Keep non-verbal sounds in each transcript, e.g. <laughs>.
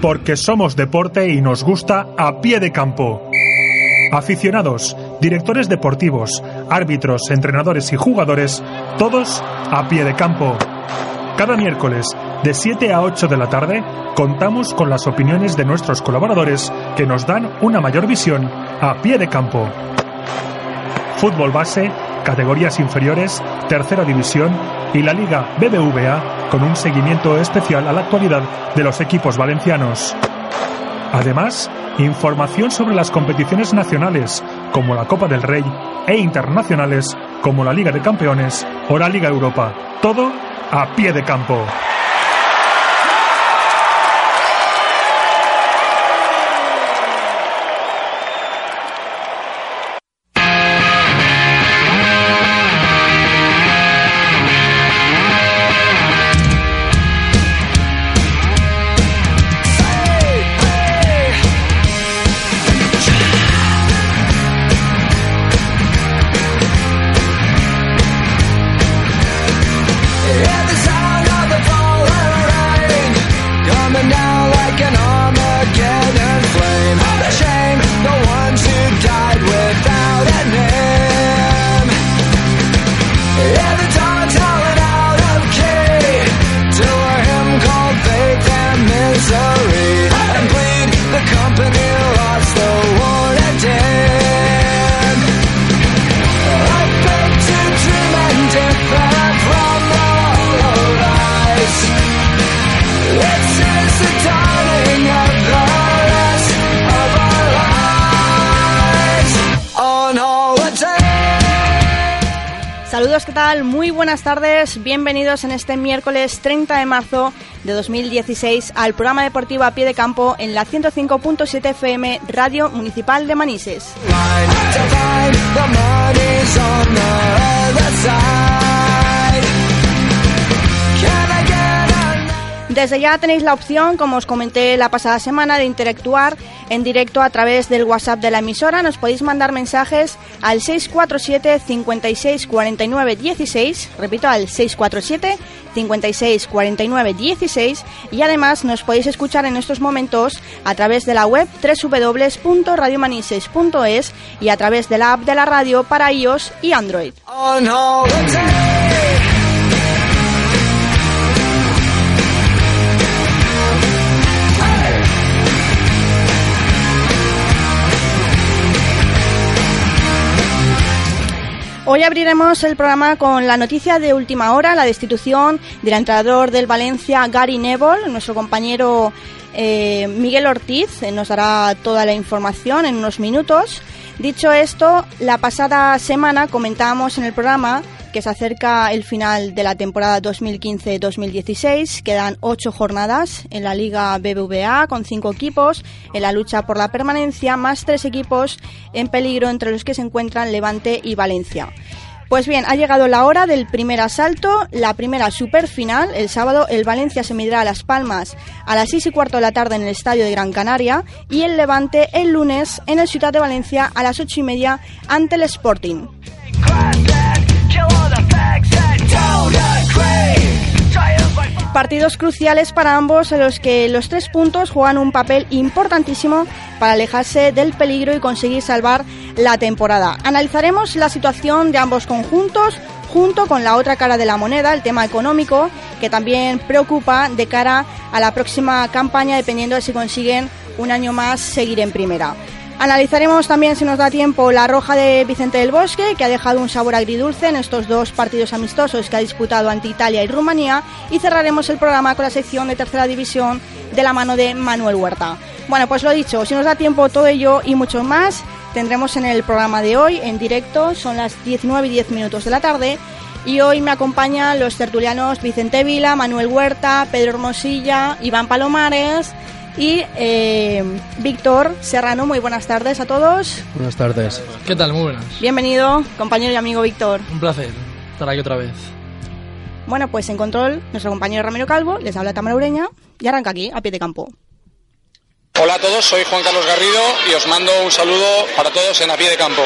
porque somos deporte y nos gusta a pie de campo. Aficionados, directores deportivos, árbitros, entrenadores y jugadores, todos a pie de campo. Cada miércoles, de 7 a 8 de la tarde, contamos con las opiniones de nuestros colaboradores que nos dan una mayor visión a pie de campo. Fútbol base, categorías inferiores, tercera división y la Liga BBVA con un seguimiento especial a la actualidad de los equipos valencianos. Además, información sobre las competiciones nacionales, como la Copa del Rey, e internacionales, como la Liga de Campeones o la Liga Europa. Todo a pie de campo. Muy buenas tardes, bienvenidos en este miércoles 30 de marzo de 2016 al programa deportivo a pie de campo en la 105.7 FM Radio Municipal de Manises. Desde ya tenéis la opción, como os comenté la pasada semana, de interactuar en directo a través del WhatsApp de la emisora. Nos podéis mandar mensajes al 647 56 49 16, repito, al 647 56 49 16 y además nos podéis escuchar en estos momentos a través de la web www.radiomanises.es y a través de la app de la radio para iOS y Android. Hoy abriremos el programa con la noticia de última hora, la destitución del entrenador del Valencia, Gary Neville. Nuestro compañero eh, Miguel Ortiz eh, nos dará toda la información en unos minutos. Dicho esto, la pasada semana comentábamos en el programa que se acerca el final de la temporada 2015-2016. Quedan ocho jornadas en la Liga BBVA con cinco equipos en la lucha por la permanencia, más tres equipos en peligro entre los que se encuentran Levante y Valencia. Pues bien, ha llegado la hora del primer asalto, la primera super final. El sábado el Valencia se medirá a Las Palmas a las 6 y cuarto de la tarde en el Estadio de Gran Canaria y el Levante el lunes en el Ciudad de Valencia a las 8 y media ante el Sporting. Partidos cruciales para ambos en los que los tres puntos juegan un papel importantísimo para alejarse del peligro y conseguir salvar la temporada. Analizaremos la situación de ambos conjuntos junto con la otra cara de la moneda, el tema económico, que también preocupa de cara a la próxima campaña dependiendo de si consiguen un año más seguir en primera. Analizaremos también, si nos da tiempo, la roja de Vicente del Bosque, que ha dejado un sabor agridulce en estos dos partidos amistosos que ha disputado ante Italia y Rumanía. Y cerraremos el programa con la sección de tercera división de la mano de Manuel Huerta. Bueno, pues lo dicho, si nos da tiempo todo ello y mucho más, tendremos en el programa de hoy en directo. Son las 19 y 10 minutos de la tarde. Y hoy me acompañan los tertulianos Vicente Vila, Manuel Huerta, Pedro Hermosilla, Iván Palomares y eh, Víctor Serrano. Muy buenas tardes a todos. Buenas tardes. ¿Qué tal? Muy buenas. Bienvenido, compañero y amigo Víctor. Un placer estar aquí otra vez. Bueno, pues en control, nuestro compañero Ramiro Calvo les habla Tamara Ureña y arranca aquí, a pie de campo. Hola a todos, soy Juan Carlos Garrido y os mando un saludo para todos en a pie de campo.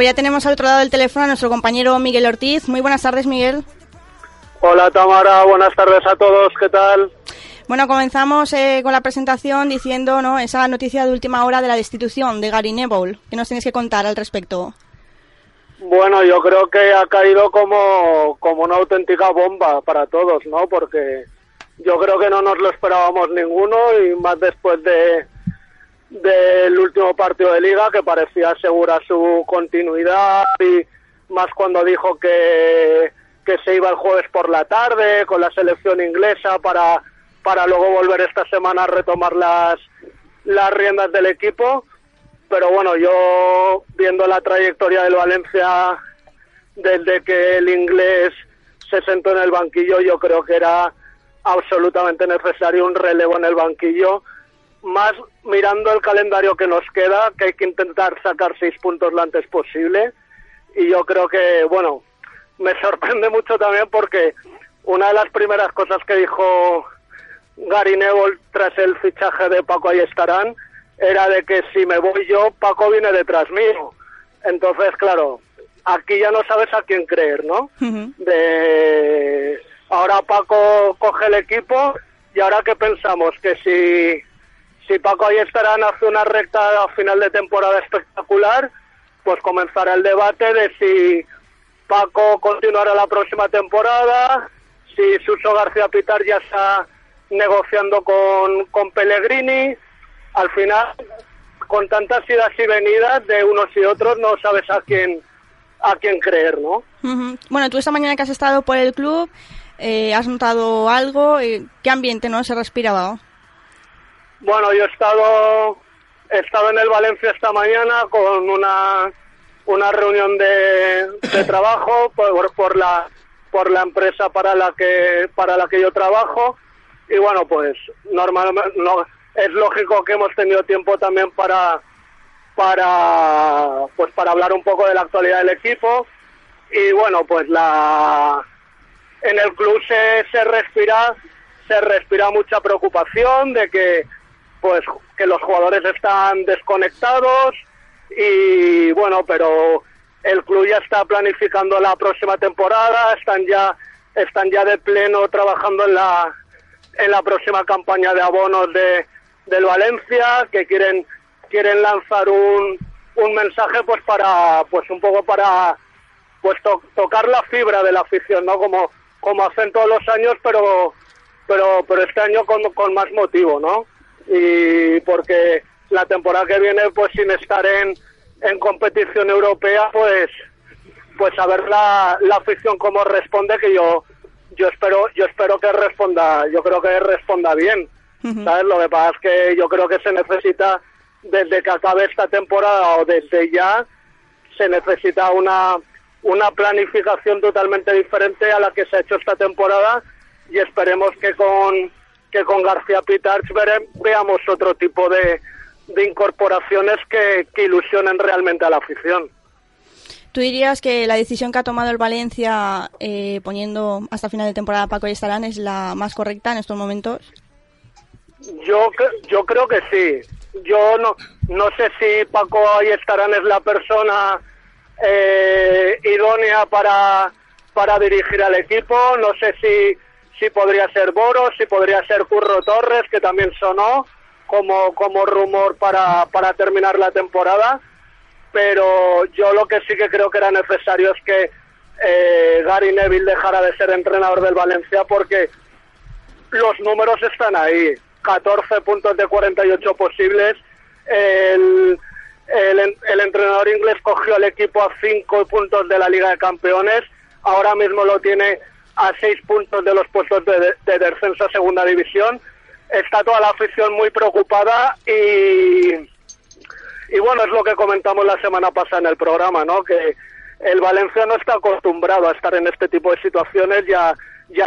Pues ya tenemos al otro lado del teléfono a nuestro compañero Miguel Ortiz. Muy buenas tardes, Miguel. Hola Tamara, buenas tardes a todos, ¿qué tal? Bueno, comenzamos eh, con la presentación diciendo ¿no? esa noticia de última hora de la destitución de Gary Neville. ¿Qué nos tienes que contar al respecto? Bueno, yo creo que ha caído como, como una auténtica bomba para todos, ¿no? Porque yo creo que no nos lo esperábamos ninguno y más después de del último partido de liga que parecía asegurar su continuidad y más cuando dijo que, que se iba el jueves por la tarde con la selección inglesa para, para luego volver esta semana a retomar las, las riendas del equipo. Pero bueno, yo viendo la trayectoria del Valencia desde que el inglés se sentó en el banquillo, yo creo que era absolutamente necesario un relevo en el banquillo, más mirando el calendario que nos queda, que hay que intentar sacar seis puntos lo antes posible. Y yo creo que, bueno, me <laughs> sorprende mucho también porque una de las primeras cosas que dijo Gary Neville tras el fichaje de Paco ahí estarán era de que si me voy yo, Paco viene detrás mío. Entonces, claro, aquí ya no sabes a quién creer, ¿no? De ahora Paco coge el equipo y ahora qué pensamos que si si Paco ahí estarán hace una recta a final de temporada espectacular, pues comenzará el debate de si Paco continuará la próxima temporada, si Suso García Pitar ya está negociando con, con Pellegrini. Al final, con tantas idas y venidas de unos y otros, no sabes a quién a quién creer, ¿no? Bueno, tú esta mañana que has estado por el club, eh, ¿has notado algo? Eh, ¿Qué ambiente no se respiraba? Bueno, yo he estado, he estado en el Valencia esta mañana con una, una reunión de, de trabajo por, por, la, por la empresa para la que, para la que yo trabajo. Y bueno, pues normalmente no, es lógico que hemos tenido tiempo también para, para, pues para hablar un poco de la actualidad del equipo. Y bueno, pues la, en el club se, se respira, se respira mucha preocupación de que pues que los jugadores están desconectados y bueno, pero el club ya está planificando la próxima temporada, están ya están ya de pleno trabajando en la en la próxima campaña de abonos de del Valencia que quieren quieren lanzar un, un mensaje pues para pues un poco para pues tocar la fibra de la afición, ¿no? Como como hacen todos los años, pero pero pero este año con, con más motivo, ¿no? Y porque la temporada que viene, pues sin estar en, en competición europea, pues pues a ver la, la afición cómo responde, que yo yo espero yo espero que responda, yo creo que responda bien. ¿Sabes? Lo que pasa es que yo creo que se necesita desde que acabe esta temporada o desde ya se necesita una una planificación totalmente diferente a la que se ha hecho esta temporada y esperemos que con que con García Pitarch veamos otro tipo de, de incorporaciones que, que, ilusionen realmente a la afición. ¿Tú dirías que la decisión que ha tomado el Valencia eh, poniendo hasta final de temporada a Paco y Estarán es la más correcta en estos momentos? Yo, yo creo que sí. Yo no, no sé si Paco y Estarán es la persona eh, idónea para, para dirigir al equipo. No sé si sí podría ser Boros, sí podría ser Curro Torres, que también sonó como, como rumor para, para terminar la temporada. Pero yo lo que sí que creo que era necesario es que eh, Gary Neville dejara de ser entrenador del Valencia porque los números están ahí. 14 puntos de 48 posibles. El, el, el entrenador inglés cogió al equipo a 5 puntos de la Liga de Campeones. Ahora mismo lo tiene a seis puntos de los puestos de, descenso a segunda división. Está toda la afición muy preocupada y, y bueno, es lo que comentamos la semana pasada en el programa, ¿no? Que el Valencia no está acostumbrado a estar en este tipo de situaciones y a,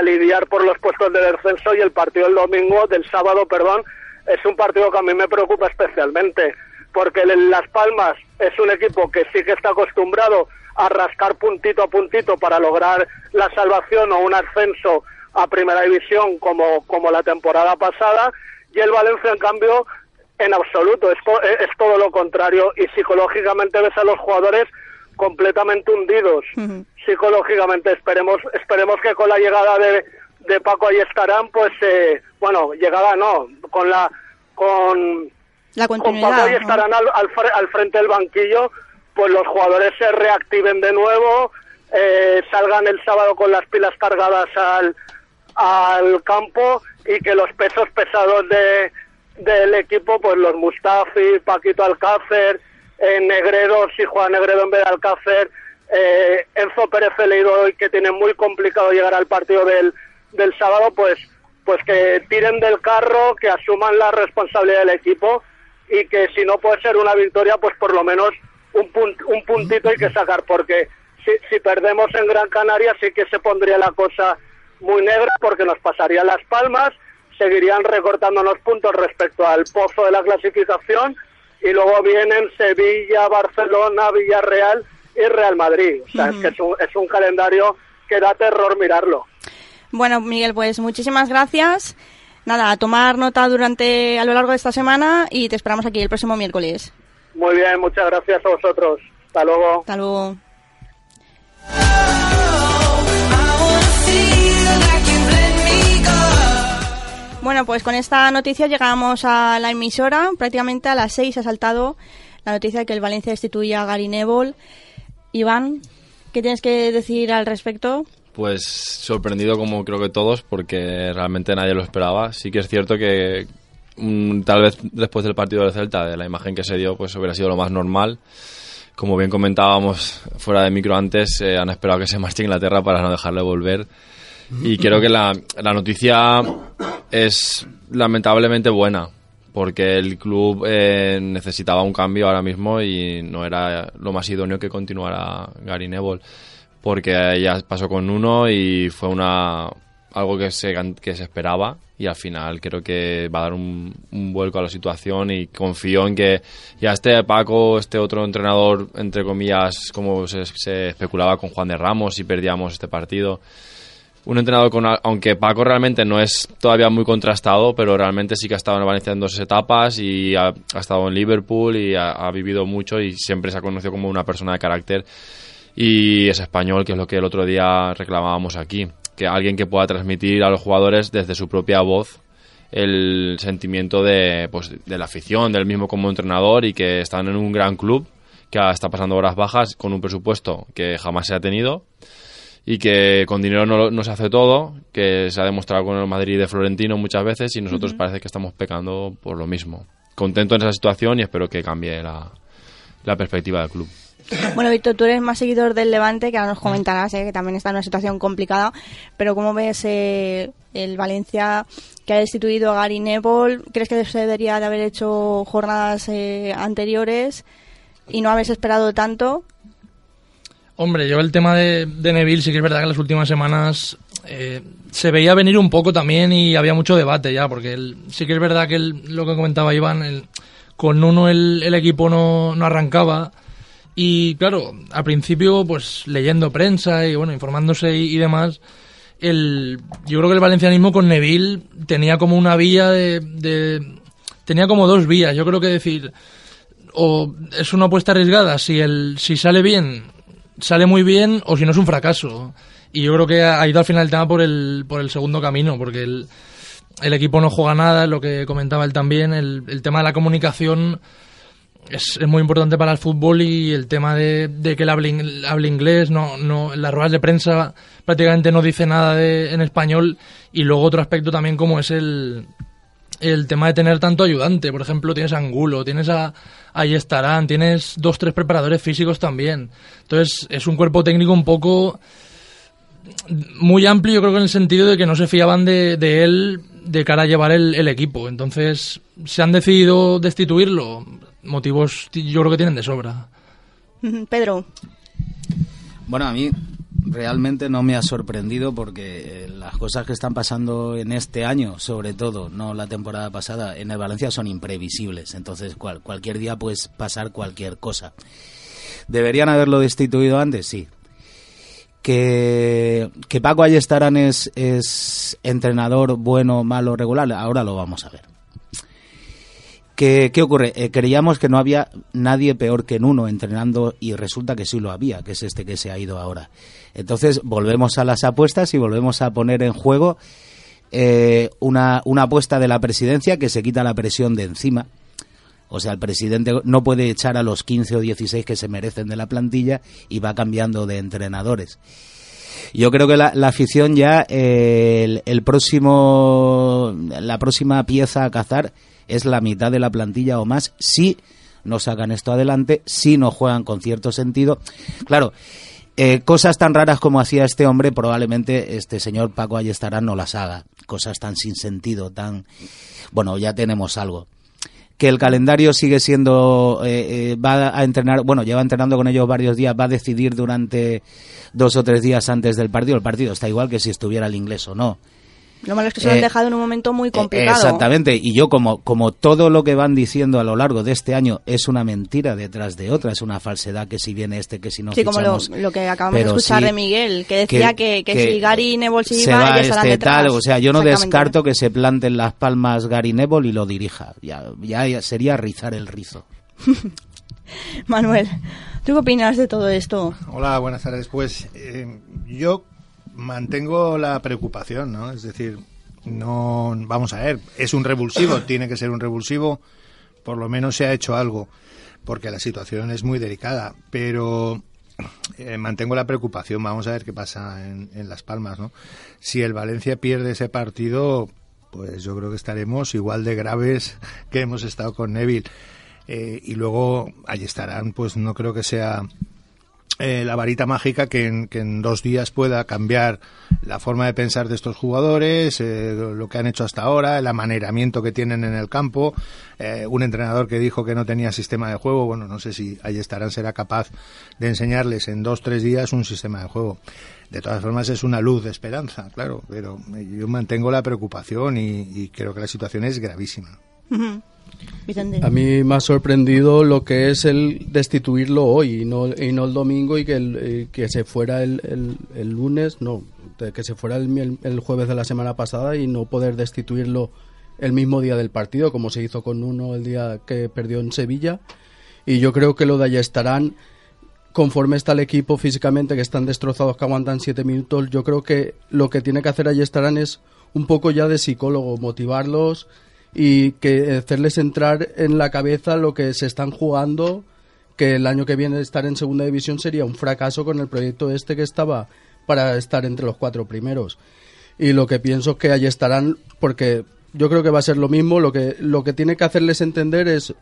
lidiar por los puestos de descenso y el partido del domingo, del sábado, perdón, es un partido que a mí me preocupa especialmente porque Las Palmas es un equipo que sí que está acostumbrado a rascar puntito a puntito para lograr la salvación o un ascenso a primera división como, como la temporada pasada. Y el Valencia en cambio en absoluto es, es todo lo contrario y psicológicamente ves a los jugadores completamente hundidos. Psicológicamente. Esperemos, esperemos que con la llegada de, de Paco ahí estarán, pues, eh, bueno, llegada no, con la, con, la con Paco ahí estarán al, al, frente del banquillo, pues los jugadores se reactiven de nuevo, eh, salgan el sábado con las pilas cargadas al, al campo y que los pesos pesados de, del equipo, pues los Mustafi, Paquito Alcácer, eh, Negredo, si juega Negredo en vez de Alcácer, eh, Enzo Pérez leído hoy que tiene muy complicado llegar al partido del, del sábado, pues, pues que tiren del carro, que asuman la responsabilidad del equipo y que si no puede ser una victoria, pues por lo menos un, un puntito hay que sacar, porque si, si perdemos en Gran Canaria sí que se pondría la cosa muy negra porque nos pasarían las palmas, seguirían recortándonos puntos respecto al pozo de la clasificación y luego vienen Sevilla, Barcelona, Villarreal y Real Madrid. O sea, es que es un, es un calendario que da terror mirarlo. Bueno, Miguel, pues muchísimas gracias. Nada, a tomar nota durante a lo largo de esta semana y te esperamos aquí el próximo miércoles. Muy bien, muchas gracias a vosotros. Hasta luego. Hasta luego. Bueno, pues con esta noticia llegamos a la emisora. Prácticamente a las seis ha saltado la noticia de que el Valencia destituye a Gary Neville. Iván, ¿qué tienes que decir al respecto? Pues sorprendido como creo que todos, porque realmente nadie lo esperaba. Sí que es cierto que tal vez después del partido del Celta, de la imagen que se dio, pues hubiera sido lo más normal. Como bien comentábamos fuera de micro antes, eh, han esperado que se marche Inglaterra para no dejarle volver y creo que la, la noticia es lamentablemente buena, porque el club eh, necesitaba un cambio ahora mismo y no era lo más idóneo que continuara Gary Neville, porque ya pasó con uno y fue una algo que se, que se esperaba y al final creo que va a dar un, vuelco a la situación y confío en que ya este Paco, este otro entrenador, entre comillas, como se, especulaba con Juan de Ramos y perdíamos este partido, un entrenador con, aunque Paco realmente no es todavía muy contrastado, pero realmente sí que ha estado en Valencia en dos etapas y ha, estado en Liverpool y ha, vivido mucho y siempre se ha conocido como una persona de carácter y es español, que es lo que el otro día reclamábamos aquí, que alguien que pueda transmitir a los jugadores desde su propia voz el sentimiento de, pues, de la afición, del mismo como entrenador y que están en un gran club que está pasando horas bajas con un presupuesto que jamás se ha tenido y que con dinero no, se hace todo, que se ha demostrado con el Madrid de Florentino muchas veces y nosotros parece que estamos pecando por lo mismo. Contento en esa situación y espero que cambie la, la perspectiva del club. Bueno, Víctor, tú eres más seguidor del Levante, que ahora nos comentarás, ¿eh? que también está en una situación complicada, pero ¿cómo ves eh, el Valencia que ha destituido a Gary Neville? ¿Crees que se debería de haber hecho jornadas eh, anteriores y no habéis esperado tanto? Hombre, yo el tema de, Neville sí que es verdad que en las últimas semanas eh, se veía venir un poco también y había mucho debate ya, porque sí que es verdad que lo que comentaba Iván, con uno el, equipo no, no, arrancaba y claro, al principio pues leyendo prensa y bueno, informándose y, demás, el, yo creo que el valencianismo con Neville tenía como una vía de, de tenía como dos vías, yo creo que decir o es una apuesta arriesgada si el si sale bien sale muy bien o si no es un fracaso. Y yo creo que ha ido al final el tema por el, por el segundo camino, porque el, el equipo no juega nada, lo que comentaba él también, el, el tema de la comunicación es, muy importante para el fútbol y el tema de, que él hable, hable, inglés, no, no, las ruedas de prensa prácticamente no dice nada de, en español y luego otro aspecto también como es el, el tema de tener tanto ayudante. Por ejemplo, tienes a Angulo, tienes a, ahí estarán, tienes dos, tres preparadores físicos también. Entonces, es un cuerpo técnico un poco muy amplio, yo creo que en el sentido de que no se fiaban de, de él de cara a llevar el, equipo. Entonces, se han decidido destituirlo. Motivos yo creo que tienen de sobra. Pedro. Bueno, a mí realmente no me ha sorprendido porque eh, las cosas que están pasando en este año, sobre todo, no la temporada pasada, en el Valencia son imprevisibles. Entonces, cual, cualquier día puede pasar cualquier cosa. ¿Deberían haberlo destituido antes? Sí. Que, que Paco Ayestarán es, es entrenador bueno, malo, regular, ahora lo vamos a ver. ¿Qué, qué ocurre? Eh, creíamos que no había nadie peor que Nuno entrenando y resulta que sí lo había, que es este que se ha ido ahora. Entonces volvemos a las apuestas y volvemos a poner en juego eh, una, una apuesta de la presidencia que se quita la presión de encima. O sea, el presidente no puede echar a los 15 o 16 que se merecen de la plantilla y va cambiando de entrenadores. Yo creo que la, la afición ya, eh, el, el próximo, la próxima pieza a cazar es la mitad de la plantilla o más si no sacan esto adelante, si no juegan con cierto sentido. Claro, eh, cosas tan raras como hacía este hombre, probablemente este señor Paco Ayestarán no las haga. Cosas tan sin sentido, tan... Bueno, ya tenemos algo. Que el calendario sigue siendo... Eh, eh, va a entrenar... Bueno, lleva entrenando con ellos varios días, va a decidir durante dos o tres días antes del partido. El partido está igual que si estuviera el inglés o no. Lo malo es que se lo han Eh, dejado en un momento muy complicado. Exactamente, y yo como, como todo lo que van diciendo a lo largo de este año es una mentira detrás de otra, es una falsedad que si viene este, que si no Sí, como lo, que acabamos de escuchar sí de Miguel, que decía que, que, si Gary Neville se se iba, va este detrás. tal, o sea, yo no descarto que se planten las palmas Gary Neville y lo dirija, ya, ya, ya sería rizar el rizo. <laughs> Manuel, ¿tú qué opinas de todo esto? Hola, buenas tardes. Pues eh, yo mantengo la preocupación, ¿no? Es decir, no, vamos a ver, es un revulsivo, <coughs> tiene que ser un revulsivo, por lo menos se ha hecho algo, porque la situación es muy delicada, pero eh, mantengo la preocupación, vamos a ver qué pasa en, en Las Palmas, ¿no? Si el Valencia pierde ese partido, pues yo creo que estaremos igual de graves que hemos estado con Neville. Eh, y luego allí estarán, pues no creo que sea eh, la varita mágica que en, que en dos días pueda cambiar la forma de pensar de estos jugadores, eh, lo que han hecho hasta ahora, el amaneramiento que tienen en el campo, eh, un entrenador que dijo que no tenía sistema de juego, bueno, no sé si ahí estarán será capaz de enseñarles en dos, tres días un sistema de juego. De todas formas es una luz de esperanza, claro, pero yo mantengo la preocupación y, y creo que la situación es gravísima. A mí me ha sorprendido lo que es el destituirlo hoy y no, y no el domingo y que, el, eh, que se fuera el, el- lunes, no, que se fuera el, el jueves de la semana pasada y no poder destituirlo el mismo día del partido, como se hizo con uno el día que perdió en Sevilla. Y yo creo que lo de allá estarán, conforme está el equipo físicamente, que están destrozados, que aguantan siete minutos, yo creo que lo que tiene que hacer allí estarán es un poco ya de psicólogo, motivarlos y que hacerles entrar en la cabeza lo que se están jugando, que el año que viene estar en segunda división sería un fracaso con el proyecto este que estaba para estar entre los cuatro primeros. Y lo que pienso es que allí estarán, porque yo creo que va a ser lo mismo, lo que, lo que tiene que hacerles entender es,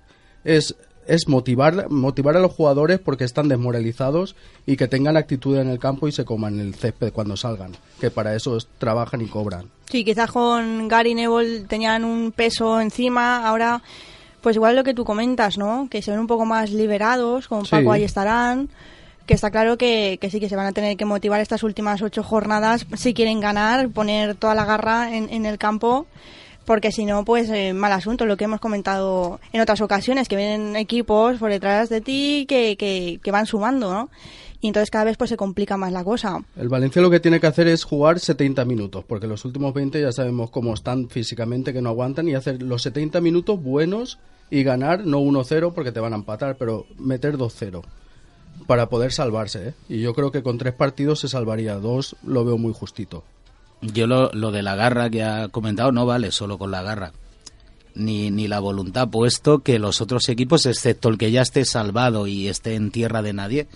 es, es motivar, motivar a los jugadores porque están desmoralizados y que tengan actitud en el campo y se coman el césped cuando salgan, que para eso es- trabajan y cobran. Sí, quizás con Gary Neville tenían un peso encima, ahora pues igual lo que tú comentas, ¿no? Que se ven un poco más liberados, con Sí. Paco ahí estarán, que está claro que, que sí que se van a tener que motivar estas últimas ocho jornadas si quieren ganar, poner toda la garra en, en el campo, porque si no, pues eh, mal asunto, lo que hemos comentado en otras ocasiones, que vienen equipos por detrás de ti que, que, que van sumando, ¿no? Y entonces cada vez pues se complica más la cosa. El Valencia lo que tiene que hacer es jugar 70 minutos, porque los últimos 20 ya sabemos cómo están físicamente, que no aguantan, y hacer los 70 minutos buenos y ganar, no 1-0 porque te van a empatar, pero meter 2-0 para poder salvarse. ¿eh? Y yo creo que con tres partidos se salvaría, dos lo veo muy justito. Yo lo, lo de la garra que ha comentado no vale solo con la garra. Ni, ni la voluntad, puesto que los otros equipos, excepto el que ya esté salvado y esté en tierra de nadie,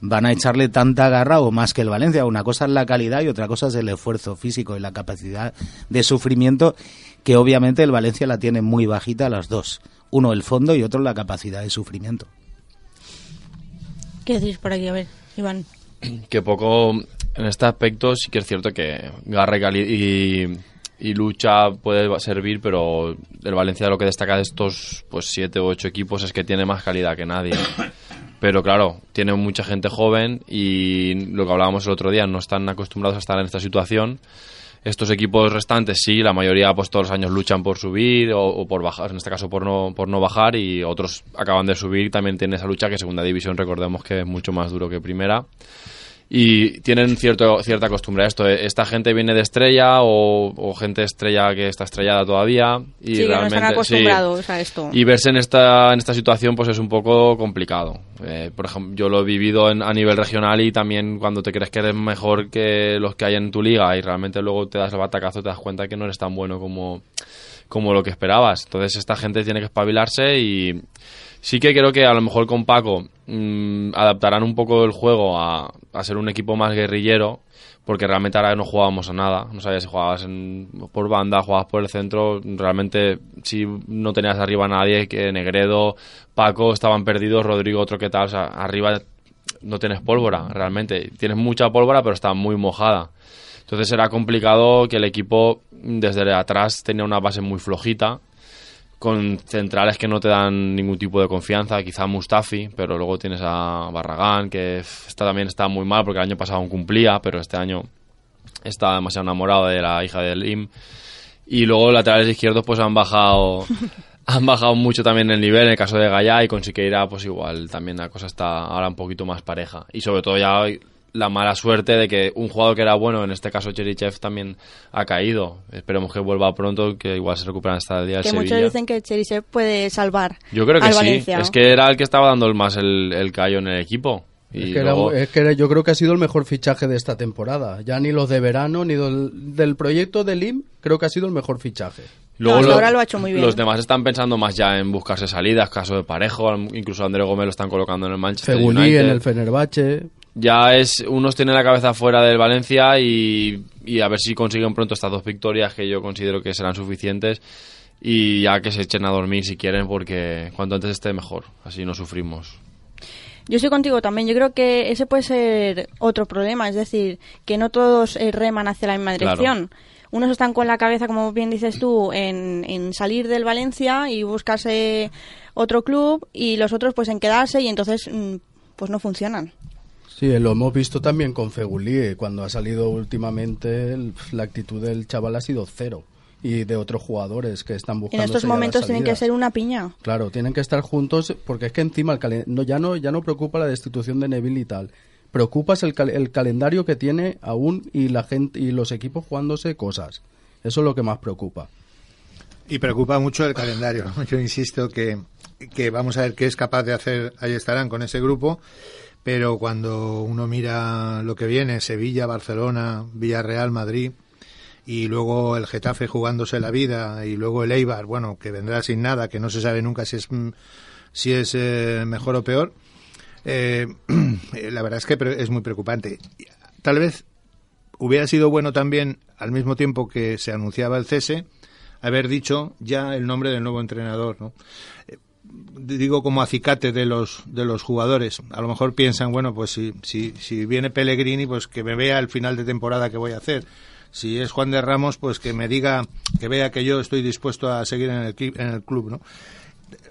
van a echarle tanta garra o más que el Valencia. Una cosa es la calidad y otra cosa es el esfuerzo físico y la capacidad de sufrimiento, que obviamente el Valencia la tiene muy bajita las dos. Uno el fondo y otro la capacidad de sufrimiento. ¿Qué decís por aquí? A ver, Iván. que poco en este aspecto sí que es cierto que garra y, y, lucha puede servir, pero el Valencia lo que destaca de estos pues siete o ocho equipos es que tiene más calidad que nadie. <coughs> Pero claro, tiene mucha gente joven y lo que hablábamos el otro día, no están acostumbrados a estar en esta situación. Estos equipos restantes sí, la mayoría pues todos los años luchan por subir o, o por bajar, en este caso por no, por no bajar y otros acaban de subir también tienen esa lucha que segunda división recordemos que es mucho más duro que primera y tienen cierto, cierta costumbre a esto. Esta gente viene de estrella o, gente estrella que está estrellada todavía y sí, realmente no están acostumbrados a esto. Y verse en esta, en esta situación pues es un poco complicado. Eh, por ejemplo, yo lo he vivido a nivel regional y también cuando te crees que eres mejor que los que hay en tu liga y realmente luego te das el batacazo te das cuenta que no eres tan bueno como, como lo que esperabas. Entonces esta gente tiene que espabilarse y Sí que creo que a lo mejor con Paco mm, adaptarán un poco el juego a, ser un equipo más guerrillero, porque realmente ahora no jugábamos a nada. No sabías si jugabas por banda, jugabas por el centro. Realmente, si no tenías arriba a nadie, que Negredo, Paco estaban perdidos, Rodrigo otro que tal. O sea, arriba no tienes pólvora, realmente. Tienes mucha pólvora, pero está muy mojada. Entonces era complicado que el equipo desde atrás tenía una base muy flojita con centrales que no te dan ningún tipo de confianza, quizá Mustafi, pero luego tienes a Barragán, que está, también está muy mal porque el año pasado cumplía, pero este año está demasiado enamorado de la hija del IM. Y luego laterales izquierdos pues han bajado <laughs> han bajado mucho también el nivel en el caso de Gaya y con Siqueira pues igual también la cosa está ahora un poquito más pareja y sobre todo ya la mala suerte de que un jugador que era bueno, en este caso Cherichev, también ha caído. Esperemos que vuelva pronto, que igual se recupera hasta el día de Que muchos dicen que Cherichev puede salvar. Yo creo que sí. Es que era el que estaba dando más el, el callo en el equipo. Y es, que yo creo que ha sido el mejor fichaje de esta temporada. Ya ni los de verano ni del, proyecto del IM, creo que ha sido el mejor fichaje. Luego ahora lo ha hecho muy bien. Los demás están pensando más ya en buscarse salidas, caso de Parejo, incluso André Gómez lo están colocando en el Manchester Fegulí en el Fenerbahce ya es unos tienen la cabeza fuera del Valencia y, a ver si consiguen pronto estas dos victorias que yo considero que serán suficientes y ya que se echen a dormir si quieren porque cuanto antes esté mejor, así no sufrimos. Yo estoy contigo también. Yo creo que ese puede ser otro problema, es decir, que no todos eh, reman hacia la misma dirección. Unos están con la cabeza, como bien dices tú, en, en salir del Valencia y buscarse otro club y los otros pues en quedarse y entonces mm, pues no funcionan. Sí, lo hemos visto también con Fegulí. Eh, cuando ha salido últimamente, la actitud del chaval ha sido cero. Y de otros jugadores que están buscando. En estos momentos tienen que ser una piña. Claro, tienen que estar juntos porque es que encima el no, ya, no, ya no preocupa la destitución de Neville y tal. Preocupa el, el calendario que tiene aún y la gente y los equipos jugándose cosas. Eso es lo que más preocupa. Y preocupa mucho el calendario. Yo insisto que, que vamos a ver qué es capaz de hacer. Ahí estarán con ese grupo pero cuando uno mira lo que viene, Sevilla, Barcelona, Villarreal, Madrid, y luego el Getafe jugándose la vida, y luego el Eibar, bueno, que vendrá sin nada, que no se sabe nunca si es, si es eh, mejor o peor, eh, <clears throat> la verdad es que es muy preocupante. Tal vez hubiera sido bueno también, al mismo tiempo que se anunciaba el cese, haber dicho ya el nombre del nuevo entrenador, ¿no? Digo como acicate de los de los jugadores. A lo mejor piensan, bueno, pues si, si, si viene Pellegrini, pues que me vea el final de temporada que voy a hacer. Si es Juan de Ramos, pues que me diga, que vea que yo estoy dispuesto a seguir en el, en el club, ¿no?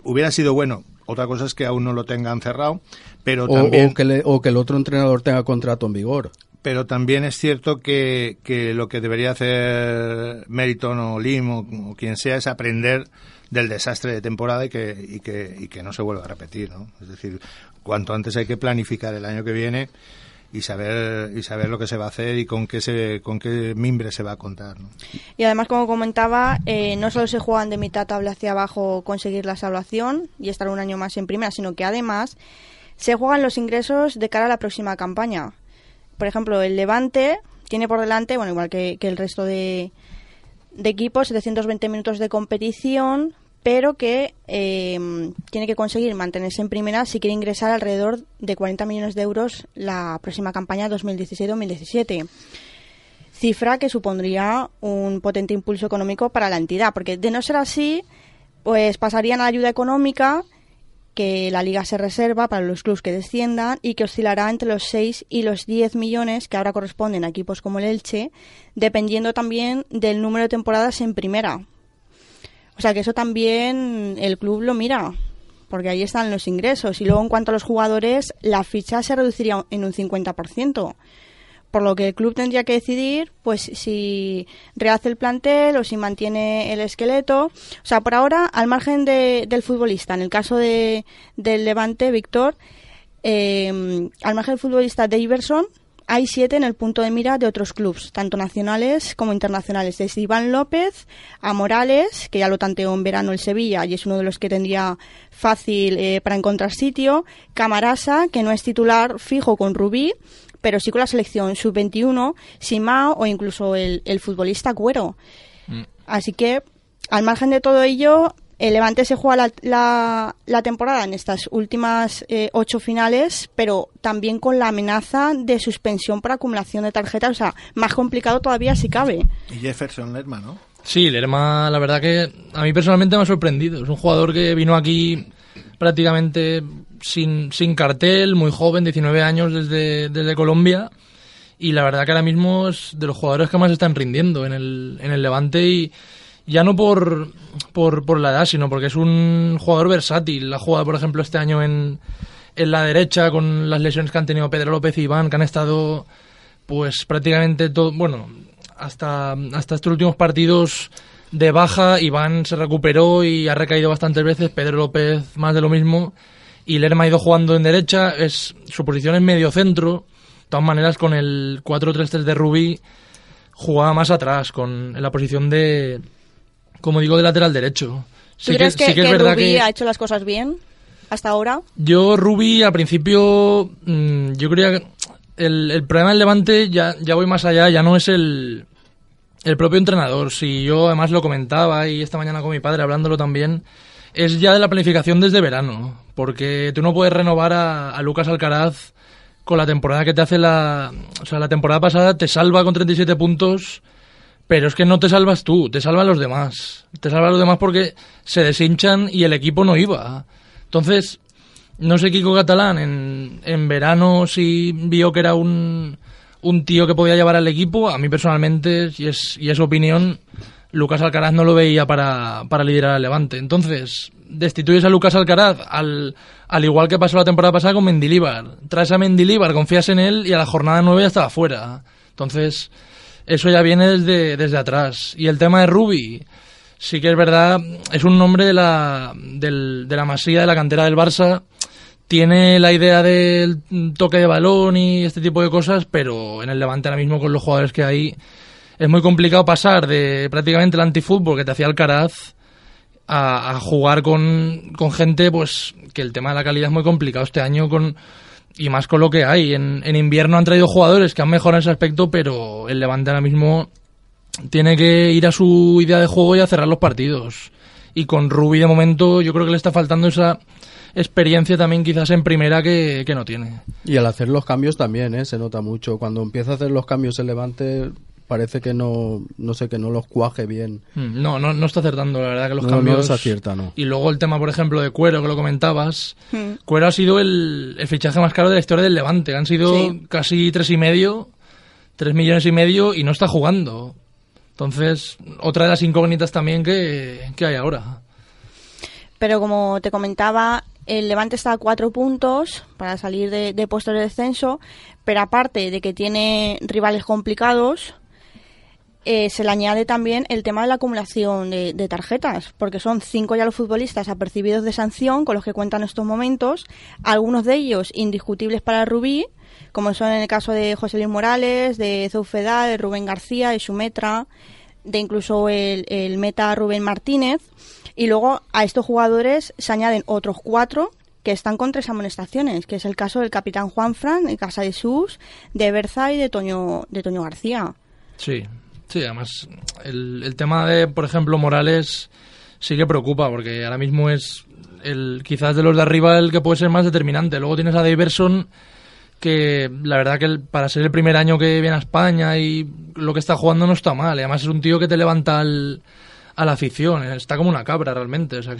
Hubiera sido bueno. Otra cosa es que aún no lo tengan cerrado, pero también... O que, o que el otro entrenador tenga contrato en vigor pero también es cierto que, que, lo que debería hacer Meriton o Lim o, quien sea es aprender del desastre de temporada y que, y que, y que no se vuelva a repetir, ¿no? Es decir, cuanto antes hay que planificar el año que viene y saber y saber lo que se va a hacer y con qué se con qué mimbre se va a contar y además como comentaba eh, no solo se juegan de mitad tabla hacia abajo conseguir la salvación y estar un año más en primera sino que además se juegan los ingresos de cara a la próxima campaña por ejemplo el Levante tiene por delante bueno igual que, que el resto de de equipos 720 minutos de competición pero que em, tiene que conseguir mantenerse en primera si quiere ingresar alrededor de 40 millones de euros la próxima campaña 2016-2017. Cifra que supondría un potente impulso económico para la entidad, porque de no ser así, pues pasarían a la ayuda económica que la liga se reserva para los clubes que desciendan y que oscilará entre los 6 y los 10 millones que ahora corresponden a equipos como el Elche, dependiendo también del número de temporadas en primera, o sea que eso también el club lo mira, porque ahí están los ingresos. Y luego en cuanto a los jugadores, la ficha se reduciría en un 50%. Por lo que el club tendría que decidir, pues, si rehace el plantel o si mantiene el esqueleto. O sea, por ahora, al margen del futbolista, en el caso de, del Levante, Víctor, eh, al margen del futbolista de Iverson, hay siete en el punto de mira de otros clubes, tanto nacionales como internacionales, desde Iván López a Morales, que ya lo tanteó en verano el Sevilla y es uno de los que tendría fácil eh, para encontrar sitio, Camarasa, que no es titular fijo con Rubí, pero sí con la selección sub-21, Simao o incluso el, el futbolista Cuero. Mm. Así que, al margen de todo ello, el Levante se juega la, la- la temporada en estas últimas eh, ocho finales, pero también con la amenaza de suspensión por acumulación de tarjetas, o sea, más complicado todavía si cabe. Y Jefferson Lerma, ¿no? Sí, Lerma, la verdad que a mí personalmente me ha sorprendido. Es un jugador que vino aquí prácticamente sin, sin cartel, muy joven, 19 años desde, desde Colombia. Y la verdad que ahora mismo es de los jugadores que más están rindiendo en el, en el Levante y ya no por, por, por la edad, sino porque es un jugador versátil. Ha jugado, por ejemplo, este año en, en la derecha con las lesiones que han tenido Pedro López y Iván, que han estado pues prácticamente todo, bueno, hasta, hasta estos últimos partidos de baja, Iván se recuperó y ha recaído bastantes veces, Pedro López más de lo mismo, y Lerma ha ido jugando en derecha, es su posición es medio centro, de todas maneras con el 4-3-3 de Rubí jugaba más atrás, con en la posición de, como digo, de lateral derecho. ¿Tú crees que, sí que es que verdad Rubí que- ha hecho las cosas bien hasta ahora? yo, Rubi, al principio, mm, yo creía que el, el problema del Levante, ya, ya voy más allá, ya no es el, el propio entrenador. Si yo además lo comentaba y esta mañana con mi padre hablándolo también, es ya de la planificación desde verano. Porque tú no puedes renovar a, a Lucas Alcaraz con la temporada que te hace la... O sea, la temporada pasada te salva con 37 puntos, pero es que no te salvas tú, te salvan los demás. Te salvan los demás porque se deshinchan y el equipo no iba. Entonces, no sé Kiko Catalán en, en verano si vio que era un, un tío que podía llevar al equipo. A mí personalmente, y es, y es opinión, Lucas Alcaraz no lo veía para, para liderar al Levante. Entonces, destituyes a Lucas Alcaraz al, al igual que pasó la temporada pasada con Mendilíbar. Traes a Mendilíbar, confías en él y a la jornada 9 ya estaba fuera. Entonces, eso ya viene desde, desde atrás. Y el tema de Rubi, sí que es verdad, es un nombre de la, del- de la masía, de la cantera del Barça. Tiene la idea del toque de balón y este tipo de cosas, pero en el Levante ahora mismo con los jugadores que hay es muy complicado pasar de prácticamente el antifútbol que te hacía Alcaraz a, a jugar con, con gente pues que el tema de la calidad es muy complicado este año con y más con lo que hay. En, en invierno han traído jugadores que han mejorado ese aspecto, pero el Levante ahora mismo tiene que ir a su idea de juego y a cerrar los partidos. Y con Rubi de momento yo creo que le está faltando esa experiencia también quizás en primera que, que no tiene. Y al hacer los cambios también, ¿eh? se nota mucho. Cuando empieza a hacer los cambios el Levante, parece que no, no sé, que no los cuaje bien. Mm, No, no, no está acertando, la verdad que los No, no cambios... los acierta, no. Y luego el tema, por ejemplo, de Cuero, que lo comentabas. Mm. Cuero ha sido el, el fichaje más caro de la historia del Levante. Han sido Sí. casi tres y medio, tres millones y medio, y no está jugando. Entonces, otra de las incógnitas también que, que hay ahora. Pero como te comentaba, el Levante está a cuatro puntos para salir de, de puestos de descenso, pero aparte de que tiene rivales complicados, eh, se le añade también el tema de la acumulación de, de tarjetas, porque son cinco ya los futbolistas apercibidos de sanción con los que cuentan estos momentos, algunos de ellos indiscutibles para el Rubí, como son en el caso de José Luis Morales, de Zoufeda, de Rubén García, de Sumetra, de incluso el, el meta Rubén Martínez. Y luego a estos jugadores se añaden otros cuatro que están con tres amonestaciones, que es el caso del capitán Juan Fran, de Casa de Sus, de Berza y de Toño, de Toño García. Sí, sí, además el, tema de, por ejemplo, Morales sí que preocupa porque ahora mismo es el quizás de los de arriba el que puede ser más determinante. Luego tienes a Daverson que la verdad que para ser el primer año que viene a España y lo que está jugando no está mal. Además es un tío que te levanta al- a la afición, está como una cabra realmente. O sea,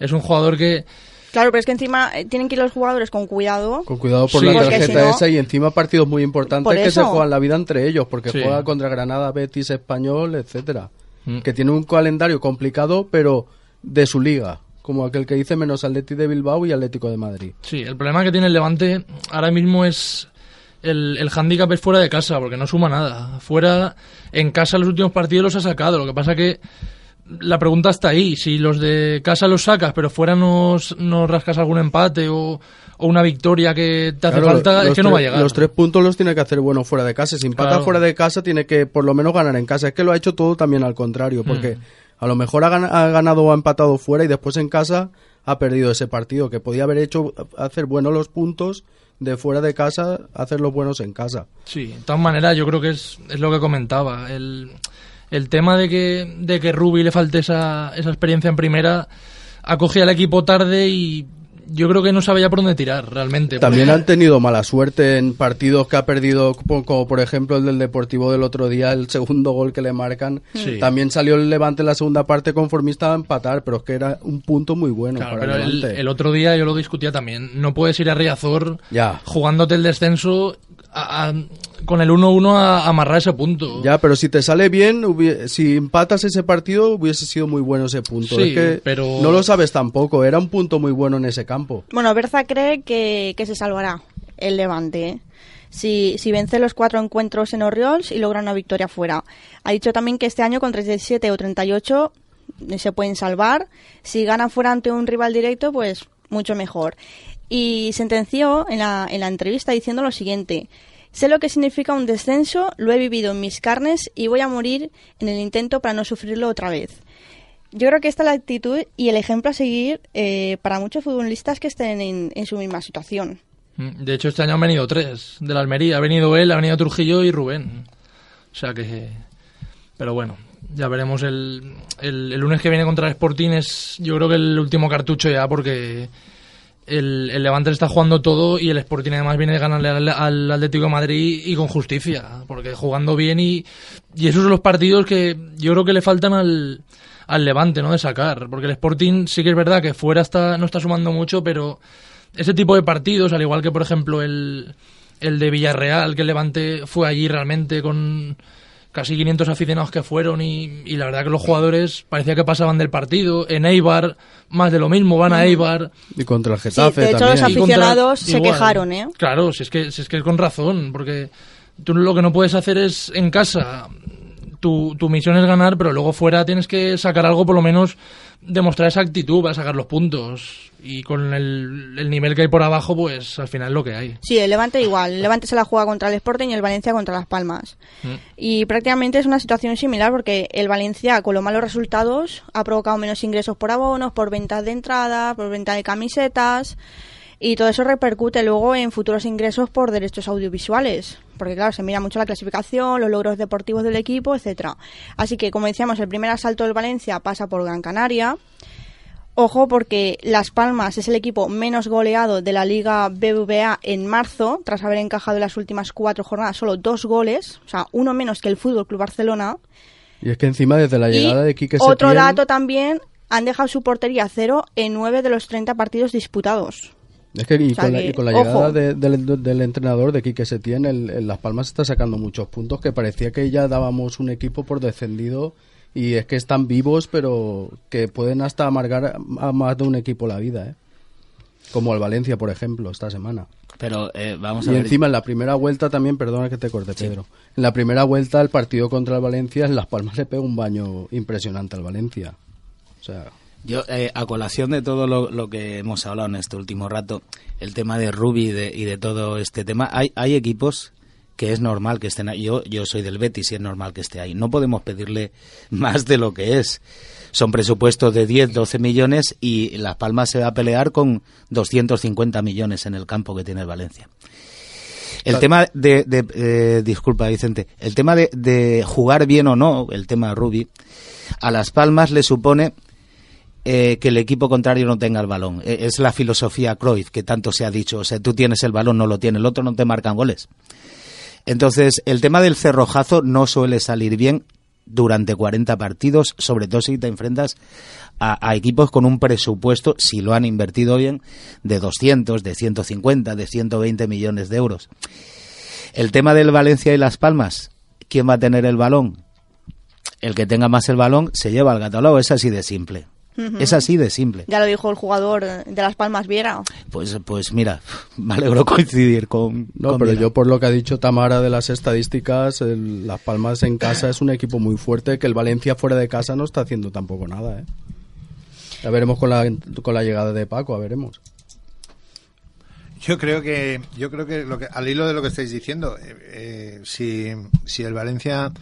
es un jugador que Claro, pero es que encima eh, tienen que ir los jugadores con cuidado. Con cuidado por Sí. la tarjeta si no- esa y encima partidos muy importantes Por que se juegan la vida entre ellos, porque Sí. juega contra Granada, Betis, Español, etcétera. Mm. Que tiene un calendario complicado, pero de su liga, como aquel que dice menos Atleti de Bilbao y Atlético de Madrid. Sí, el problema que tiene el Levante ahora mismo es el, el hándicap es fuera de casa, porque no suma nada. Fuera, en casa los últimos partidos los ha sacado. Lo que pasa que la pregunta está ahí. Si los de casa los sacas, pero fuera nos, nos rascas algún empate o, o una victoria que te hace Claro, falta, los es que no va a llegar. Los tres puntos los tiene que hacer bueno fuera de casa. Si empata Claro. fuera de casa, tiene que por lo menos ganar en casa. Es que lo ha hecho todo también al contrario, porque Mm. a lo mejor ha, gan- ha ganado o ha empatado fuera y después en casa ha perdido ese partido, que podía haber hecho hacer buenos los puntos de fuera de casa, hacerlos buenos en casa. Sí, de todas maneras, yo creo que es, es lo que comentaba. El, el tema de que, de que Rubi le falte esa, esa experiencia en primera, acogía al equipo tarde y yo creo que no sabía por dónde tirar realmente. También porque- han tenido mala suerte en partidos que ha perdido, como, por ejemplo el del Deportivo del otro día, el segundo gol que le marcan. Sí. También salió el Levante en la segunda parte conformista a empatar, pero es que era un punto muy bueno Claro, para pero el el otro día yo lo discutía también. No puedes ir a Riazor Ya. jugándote el descenso a- a- con el 1-1 a, a amarrar ese punto. Ya, pero si te sale bien, si empatas ese partido, hubiese sido muy bueno ese punto. Sí, es que pero- no lo sabes tampoco, era un punto muy bueno en ese campo. Bueno, Berza cree que, que se salvará el Levante. ¿eh? Si, si vence los cuatro encuentros en Oriols y logra una victoria fuera. Ha dicho también que este año con 37 o 38 se pueden salvar. Si gana fuera ante un rival directo, pues mucho mejor. Y sentenció en la, en la entrevista diciendo lo siguiente. Sé lo que significa un descenso, lo he vivido en mis carnes y voy a morir en el intento para no sufrirlo otra vez. Yo creo que esta es la actitud y el ejemplo a seguir eh, para muchos futbolistas que estén en, en su misma situación. Mm, De hecho, este año han venido tres de la Almería. Ha venido él, ha venido Trujillo y Rubén. O sea que... Pero bueno, ya veremos el, el, el lunes que viene contra el Sporting es yo creo que el último cartucho ya porque el, el Levante le está jugando todo y el Sporting además viene de ganarle al, al Atlético de Madrid y con justicia, porque jugando bien y, y esos son los partidos que yo creo que le faltan al, al Levante, ¿no? De sacar, porque el Sporting sí que es verdad que fuera está, no está sumando mucho, pero ese tipo de partidos, al igual que por ejemplo el, el de Villarreal, que el Levante fue allí realmente con casi 500 aficionados que fueron y, y la verdad que los jugadores parecía que pasaban del partido. En Eibar, más de lo mismo, van a Eibar. Y contra el Sí, Getafe de hecho también. los contra- aficionados se igual. quejaron, ¿eh? Claro, si es que si es que es con razón, porque tú lo que no puedes hacer es en casa tu, tu misión es ganar, pero luego fuera tienes que sacar algo, por lo menos demostrar esa actitud para sacar los puntos. Y con el, el nivel que hay por abajo, pues al final es lo que hay. Sí, el Levante igual. El Levante se la juega contra el Sporting y el Valencia contra Las Palmas. Mm. Y prácticamente es una situación similar porque el Valencia, con los malos resultados, ha provocado menos ingresos por abonos, por ventas de entrada, por venta de camisetas. Y todo eso repercute luego en futuros ingresos por derechos audiovisuales. Porque, claro, se mira mucho la clasificación, los logros deportivos del equipo, etcétera. Así que, como decíamos, el primer asalto del Valencia pasa por Gran Canaria. Ojo porque Las Palmas es el equipo menos goleado de la Liga BBVA en marzo, tras haber encajado en las últimas cuatro jornadas solo dos goles, o sea, uno menos que el Fútbol Club Barcelona. Y es que encima desde la y llegada de Quique otro Setién, dato también, han dejado su portería a cero en nueve de los 30 partidos disputados. Es que, y, O sea con la, que, y con la ojo. llegada de- del, del entrenador de Quique Setién, el, el Las Palmas está sacando muchos puntos que parecía que ya dábamos un equipo por descendido y es que están vivos pero que pueden hasta amargar a, más de un equipo la vida, ¿eh? Como el Valencia, por ejemplo, esta semana. Pero eh, vamos Y ver. encima en la primera vuelta también, perdona que te corte, Pedro. En la primera vuelta el partido contra el Valencia, en Las Palmas le pega un baño impresionante al Valencia. O sea, Yo, eh, a colación de todo lo, lo que hemos hablado en este último rato, el tema de Ruby y de, y de todo este tema, hay, hay equipos que es normal que estén ahí. Yo, yo soy del Betis y es normal que esté ahí. No podemos pedirle <laughs> más de lo que es. Son presupuestos de 10, 12 millones y Las Palmas se va a pelear con 250 millones en el campo que tiene el Valencia. El tema de, de- eh, disculpa Vicente, el tema de, de jugar bien o no, el tema de Ruby, a Las Palmas le supone eh, que el equipo contrario no tenga el balón. Eh, es la filosofía Cruyff que tanto se ha dicho. O sea, tú tienes el balón, no lo tiene el otro, no te marcan goles. Entonces, el tema del cerrojazo no suele salir bien durante 40 partidos, sobre todo si te enfrentas a, a equipos con un presupuesto, si lo han invertido bien, de 200, de 150, de 120 millones de euros. El tema del Valencia y Las Palmas, ¿quién va a tener el balón? El que tenga más el balón se lleva al gato al lado, es así de simple. Es así de simple. Ya lo dijo el jugador de Las Palmas Viera. Pues, pues mira, <laughs> me alegro coincidir con. No, con pero Viera. yo por lo que ha dicho Tamara de las estadísticas, el- Las Palmas en casa es un equipo muy fuerte, que el Valencia fuera de casa no está haciendo tampoco nada, ¿eh? Ya veremos con la, con la llegada de Paco, a veremos. Yo creo que, yo creo que, lo que al hilo de lo que estáis diciendo, eh, eh, si, si el Valencia,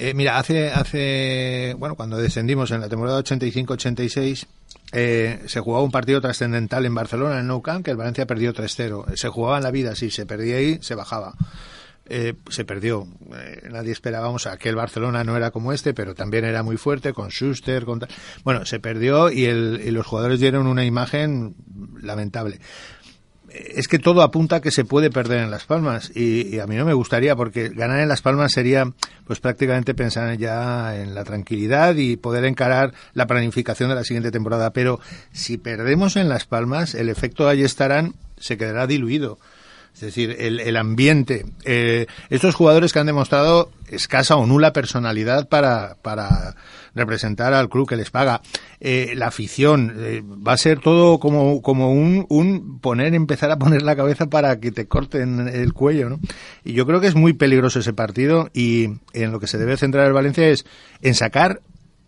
eh, mira, hace, hace, bueno, cuando descendimos en la temporada 85-86, eh, se jugaba un partido trascendental en Barcelona, en Nou Camp, que el Valencia perdió 3-0. Se jugaba en la vida, si se perdía ahí, se bajaba. Eh, se perdió. Eh, nadie esperábamos a que el Barcelona no era como este, pero también era muy fuerte con Schuster. Con. Bueno, se perdió y, el, y los jugadores dieron una imagen lamentable es que todo apunta a que se puede perder en Las Palmas y, a mí no me gustaría porque ganar en Las Palmas sería pues prácticamente pensar ya en la tranquilidad y poder encarar la planificación de la siguiente temporada. Pero si perdemos en Las Palmas, el efecto ahí estarán se quedará diluido. Es decir, el, el ambiente. Eh, estos jugadores que han demostrado escasa o nula personalidad para, para representar al club que les paga. Eh, la afición. eh, va a ser todo como, como un, un poner, empezar a poner la cabeza para que te corten el cuello, ¿no? Y yo creo que es muy peligroso ese partido y en lo que se debe centrar el Valencia es en sacar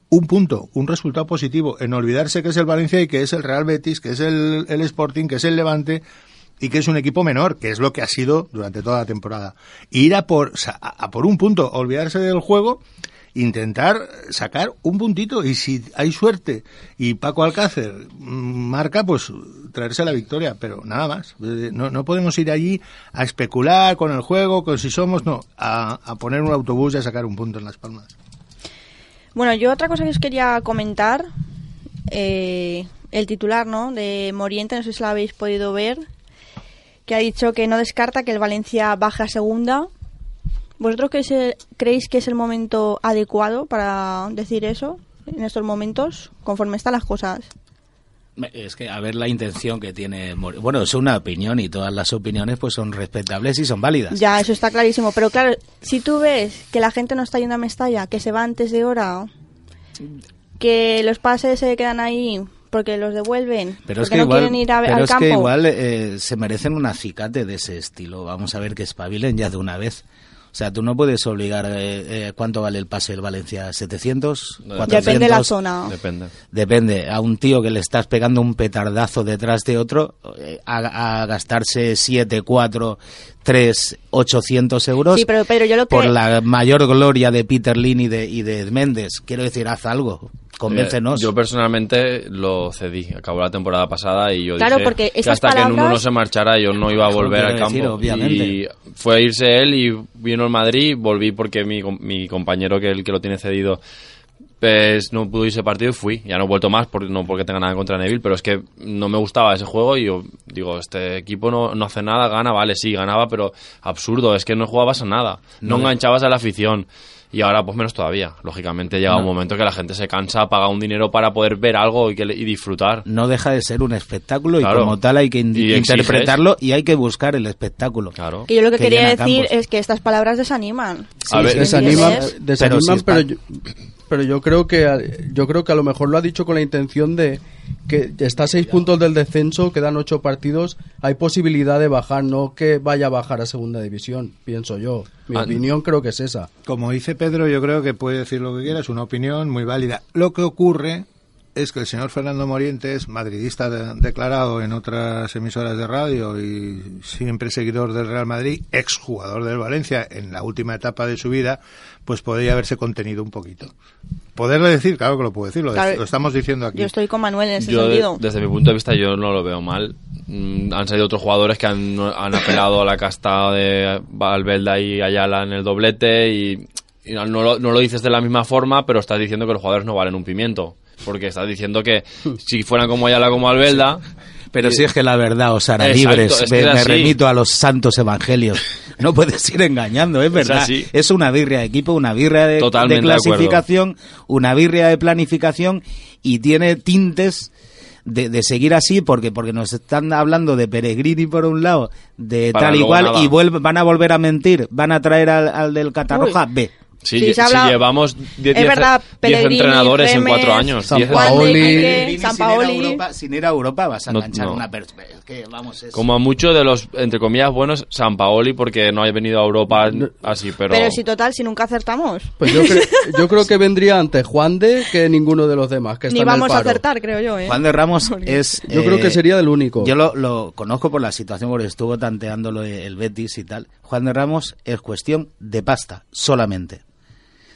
un punto, un resultado positivo, en olvidarse que es el Valencia y que es el Real Betis, que es el, el Sporting, que es el Levante y que es un equipo menor, que es lo que ha sido durante toda la temporada. Ir a por, a por un punto, olvidarse del juego, intentar sacar un puntito y si hay suerte y Paco Alcácer marca, pues traerse la victoria, pero nada más. Eh, No, no podemos ir allí a especular con el juego, con si somos, no, a, a poner un autobús y a sacar un punto en las palmas. Bueno, yo otra cosa que os quería comentar, eh, el titular, ¿no? De Moriente, no sé si lo habéis podido ver, que ha dicho que no descarta que el Valencia baje a segunda. ¿Vosotros creéis, eh, creéis que es el momento adecuado para decir eso en estos momentos, conforme están las cosas? Es que a ver la intención que tiene. Bueno, es una opinión y todas las opiniones pues son respetables y son válidas. Ya, eso está clarísimo. Pero claro, si tú ves que la gente no está yendo a Mestalla, que se va antes de hora, que los pases se quedan ahí porque los devuelven, Pero es porque que no igual, quieren ir a- pero al es campo. que igual eh, se merecen un acicate de ese estilo. Vamos a ver que espabilen ya de una vez. O sea, tú no puedes obligar. eh, eh, ¿Cuánto vale el pase del Valencia? ¿700? Depende de la 400? zona. Depende. Depende. A un tío que le estás pegando un petardazo detrás de otro, eh, a, a gastarse 7, 4, 3, 800 euros. Sí, pero Pedro, yo lo que... Por la mayor gloria de Peter Lin y de, y de Méndez. Quiero decir, haz algo. Convéncenos. Eh, yo personalmente lo cedí. Acabó la temporada pasada y yo Claro, dije porque que hasta que Nuno no palabras- se marchara yo no iba a volver al campo. decir, obviamente. Y fue a irse él y vino el Madrid. Volví porque mi, com- mi compañero que el que lo tiene cedido pues no pudo irse partido y fui. Ya no he vuelto más, por, no porque tenga nada contra Neville, pero es que no me gustaba ese juego y yo digo, este equipo no, no hace nada, gana, vale, sí, ganaba, pero absurdo, es que no jugabas a nada. No, No. enganchabas a la afición. Y ahora, pues menos todavía. Lógicamente llega un momento que la gente se cansa, paga un dinero para poder ver algo y, que, y disfrutar. no deja de ser un espectáculo y Claro. como tal hay que Y exiges. interpretarlo y hay que buscar el espectáculo. Claro. Que yo lo que, que quería decir campos. es que estas palabras desaniman. A ver, desaniman, desaniman, Pero si pero, yo, pero yo creo que yo creo que a lo mejor lo ha dicho con la intención de que está a seis puntos del descenso, quedan ocho partidos, hay posibilidad de bajar, no que vaya a bajar a segunda división, pienso yo. Mi Ah, opinión creo que es esa. Como dice Pedro, yo creo que puede decir lo que quiera, es una opinión muy válida. Lo que ocurre es que el señor Fernando Morientes, madridista de- declarado en otras emisoras de radio y siempre seguidor del Real Madrid, exjugador del Valencia en la última etapa de su vida, pues podría haberse contenido un poquito. Poderle decir, claro que lo puedo decir, lo, Claro. lo estamos diciendo aquí. Yo estoy con Manuel en ese Yo, sentido. desde mi punto de vista, yo no lo veo mal. Mm, han salido otros jugadores que han, han apelado a la casta de Valvelda y Ayala en el doblete y, y no, lo, no lo dices de la misma forma, pero estás diciendo que los jugadores no valen un pimiento. Porque estás diciendo que si fueran como Ayala como Albelda... Pero si es que la verdad os hará Exacto, libres. es que me, remito a los santos evangelios. No puedes ir engañando, es verdad. Es una birria de equipo, una birria de, de clasificación, una birria de planificación y tiene tintes de, de seguir así porque porque nos están hablando de Peregrini por un lado, de Para tal y cual nada. y vuelve- van a volver a mentir, van a traer al, al del Catarroja Uy. B. Sí, Sí, si se habla- llevamos 10 Es verdad, Pellegrini, entrenadores en Remes, 4 años. San 10 Paoli. San sin ir a Paoli. Europa- sin ir a Europa vas a No, enganchar no. una que, vamos, es... Como a muchos de los, entre comillas, buenos, San Paoli, porque no haya venido a Europa así, pero... Pero si total, si nunca acertamos. Pues yo, cre- <laughs> yo creo que vendría antes Juan de que ninguno de los demás que Ni están en el vamos a acertar, creo yo, ¿eh? Juan de Ramos es... Yo creo que eh, sería el único. Yo lo, lo conozco por la situación, porque estuvo tanteándolo el Betis y tal. Juan de Ramos es cuestión de pasta, solamente.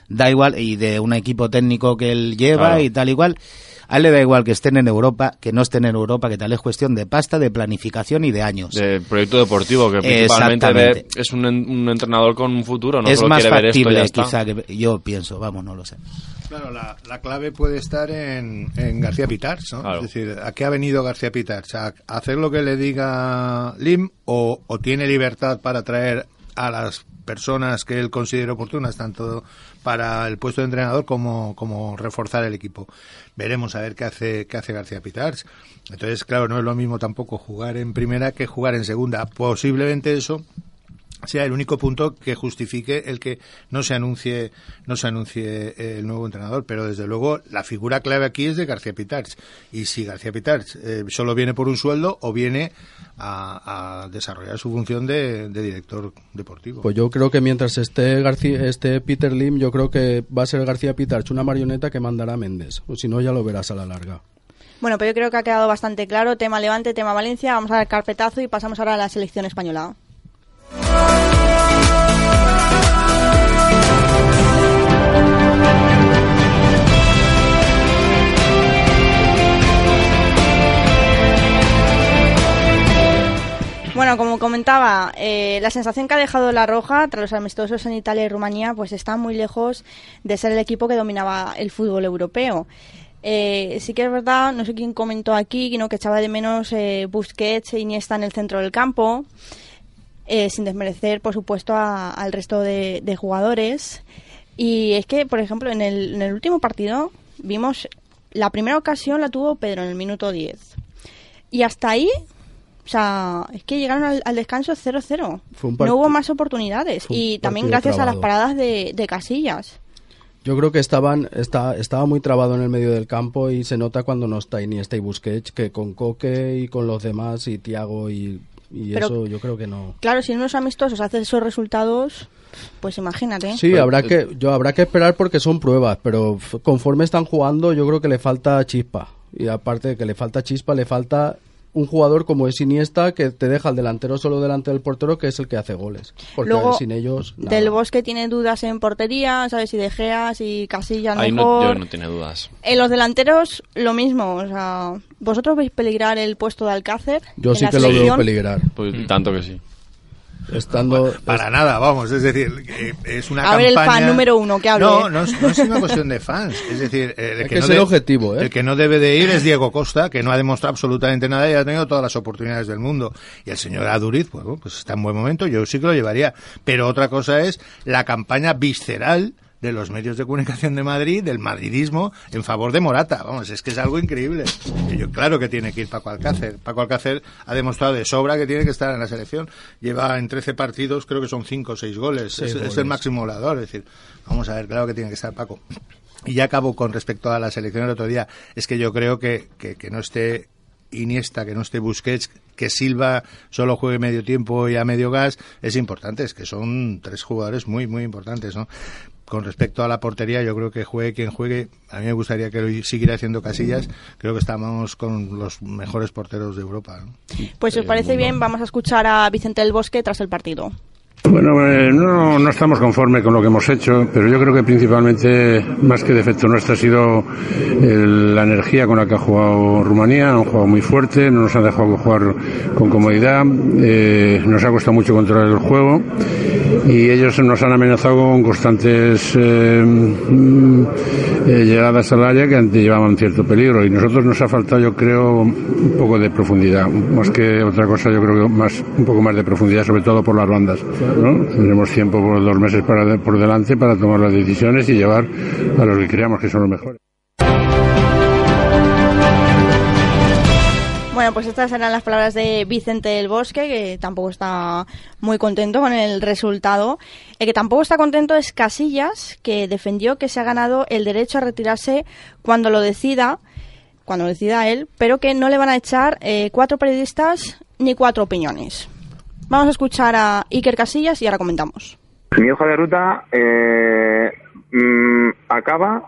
Da igual, y de un equipo técnico que él lleva Claro. y tal igual. A él le da igual que estén en Europa, que no estén en Europa, que tal es cuestión de pasta, de planificación y de años. De proyecto deportivo, que principalmente ve- es un, en- un entrenador con un futuro, no es solo más quiere ver esto factible, quizá, que yo pienso, vamos, no lo sé. Claro, la, la clave puede estar en, en García Pitars, ¿no? Claro. Es decir, ¿a qué ha venido García Pitars? ¿A hacer lo que le diga Lim o, o tiene libertad para traer a las personas que él considere oportunas, tanto para el puesto de entrenador como, como reforzar el equipo? Veremos a ver qué hace, qué hace García Pitars. Entonces, claro, no es lo mismo tampoco jugar en primera que jugar en segunda. Posiblemente eso sea el único punto que justifique el que no se anuncie no se anuncie eh, el nuevo entrenador pero desde luego la figura clave aquí es de García Pitars y si García Pitars eh, solo viene por un sueldo o viene a, a desarrollar su función de, de director deportivo Pues yo creo que mientras esté García, esté Peter Lim, yo creo que va a ser García Pitarch una marioneta que mandará a Méndez. O si no, ya lo verás a la larga. Bueno, pero yo creo que ha quedado bastante claro. Tema Levante, tema Valencia. Vamos a dar carpetazo y pasamos ahora a la selección española. Bueno, como comentaba, eh, la sensación que ha dejado la Roja tras los amistosos en Italia y Rumanía, pues está muy lejos de ser el equipo que dominaba el fútbol europeo. Eh, sí que es verdad, no sé quién comentó aquí, ¿no? que echaba de menos eh, Busquets e Iniesta en el centro del campo, eh, sin desmerecer, por supuesto, a- al resto de, de jugadores. Y es que, por ejemplo, en el, en el último partido vimos la primera ocasión la tuvo Pedro en el minuto 10. Y hasta ahí, o sea, es que llegaron al, al descanso 0-0. Fue un part- No hubo más oportunidades. Y también gracias a las trabado. paradas de, de Casillas. Yo creo que estaban está, estaba muy trabado en el medio del campo y se nota cuando no está Iniesta y Busquets que con Coque y con los demás y Tiago y, y Pero- eso yo creo que no. Claro, si en unos amistosos haces esos resultados, pues imagínate. Sí, habrá que yo habrá que esperar porque son pruebas, pero conforme están jugando yo creo que le falta chispa y aparte de que le falta chispa le falta un jugador como es Iniesta que te deja al delantero solo delante del portero que es el que hace goles, porque Luego, sin ellos nada. Del Bosque tiene dudas en portería, ¿sabes? Si De Gea, si Casillas Ahí no, yo no tiene dudas. En los delanteros, lo mismo. O sea, ¿vosotros veis peligrar el puesto de Alcácer? Yo en sí la que lo veo peligrar. Pues tanto que sí. Estando para nada vamos es decir eh, es una A ver, el campaña fan número uno, que hable. no no es, no es una cuestión de fans es decir eh, el Hay que, que no ser de- objetivo, ¿eh? el que no debe de ir es Diego Costa que no ha demostrado absolutamente nada y ha tenido todas las oportunidades del mundo y el señor Aduriz pues, pues está en buen momento yo sí que lo llevaría pero otra cosa es la campaña visceral de los medios de comunicación de Madrid, del madridismo, en favor de Morata. Vamos, es que es algo increíble. Y yo, claro que tiene que ir Paco Alcácer. Paco Alcácer ha demostrado de sobra que tiene que estar en la selección. Lleva en 13 partidos, creo que son 5 o 6 goles. Es, el máximo goleador. Es decir, vamos a ver, claro que tiene que estar Paco. Y ya acabo con respecto a la selección el otro día. Es que yo creo que, que, que no esté Iniesta, que no esté Busquets, que Silva solo juegue medio tiempo y a medio gas, es importante. Es que son tres jugadores muy, muy importantes, ¿no? Con respecto a la portería, yo creo que juegue quien juegue. A mí me gustaría que lo siguiera haciendo casillas. Creo que estamos con los mejores porteros de Europa. ¿no? Pues si os parece bien, vamos a escuchar a Vicente del Bosque tras el partido. Bueno, eh, no, no estamos conformes con lo que hemos hecho, pero yo creo que principalmente, más que defecto nuestro, ha sido la energía con la que ha jugado Rumanía. Han jugado muy fuerte, no nos han dejado jugar con comodidad, eh, nos ha costado mucho controlar el juego y ellos nos han amenazado con constantes eh, mm, eh, llegadas al área que antes llevaban cierto peligro y nosotros nos ha faltado, yo creo, un poco de profundidad, más que otra cosa, yo creo que más un poco más de profundidad, sobre todo por las bandas. ¿No? Tendremos tiempo por dos meses para, por delante para tomar las decisiones y llevar a los que creamos que son los mejores. Bueno, pues estas eran las palabras de Vicente del Bosque, que tampoco está muy contento con el resultado. El que tampoco está contento es Casillas, que defendió que se ha ganado el derecho a retirarse cuando lo decida, cuando lo decida él, pero que no le van a echar eh, cuatro periodistas ni cuatro opiniones. Vamos a escuchar a Iker Casillas y ahora comentamos. Mi hoja de ruta eh, mm, acaba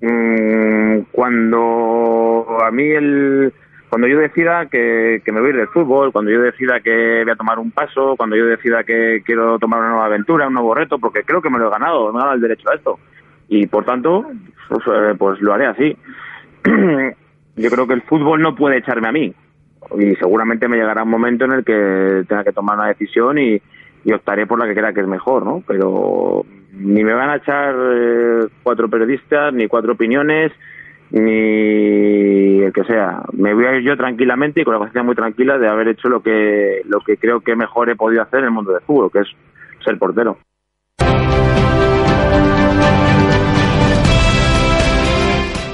mm, cuando a mí el cuando yo decida que, me voy a ir del fútbol, cuando yo decida que voy a tomar un paso, cuando yo decida que quiero tomar una nueva aventura, un nuevo reto, porque creo que me lo he ganado, me he ganado el derecho a esto. Y por tanto, pues, eh, pues lo haré así. <clears throat> yo creo que el fútbol no puede echarme a mí. Y seguramente me llegará un momento en el que tenga que tomar una decisión y, optaré por la que crea que es mejor, ¿no? Pero ni me van a echar eh, cuatro periodistas, ni cuatro opiniones, ni el que sea. Me voy a ir yo tranquilamente y con la conciencia muy tranquila de haber hecho lo que, lo que creo que mejor he podido hacer en el mundo del fútbol, que es ser portero.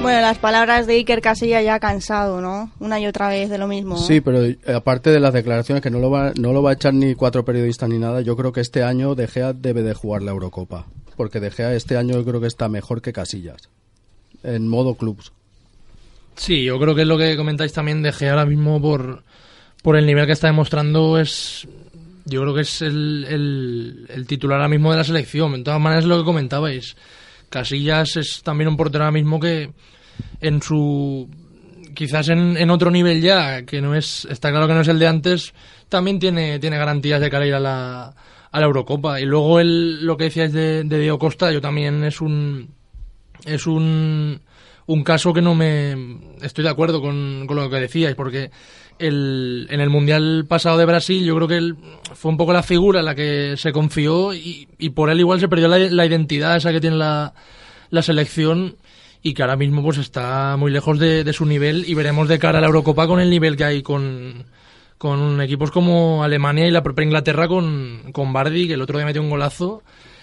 Bueno, las palabras de Iker Casilla ya cansado, ¿no? Una y otra vez de lo mismo. Sí, pero eh, aparte de las declaraciones que no lo va, no lo va a echar ni cuatro periodistas ni nada, yo creo que este año De Gea debe de jugar la Eurocopa, porque De Gea este año yo creo que está mejor que Casillas en modo clubs. Sí, yo creo que es lo que comentáis también de Gea ahora mismo por, por el nivel que está demostrando es yo creo que es el, el, titular ahora mismo de la selección. En todas maneras, lo que comentabais. Casillas es también un portero ahora mismo que en su. quizás en, en, otro nivel ya, que no es. está claro que no es el de antes, también tiene, tiene garantías de cara a ir a la, a la Eurocopa. Y luego el, lo que decíais de, de Diego Costa, yo también es un es un, un caso que no me estoy de acuerdo con, con lo que decíais, porque el, en el Mundial pasado de Brasil yo creo que él fue un poco la figura en la que se confió y, y por él igual se perdió la, identidad esa que tiene la, la, selección y que ahora mismo pues está muy lejos de, de, su nivel y veremos de cara a la Eurocopa con el nivel que hay con, con equipos como Alemania y la propia Inglaterra con, con Bardi, que el otro día metió un golazo.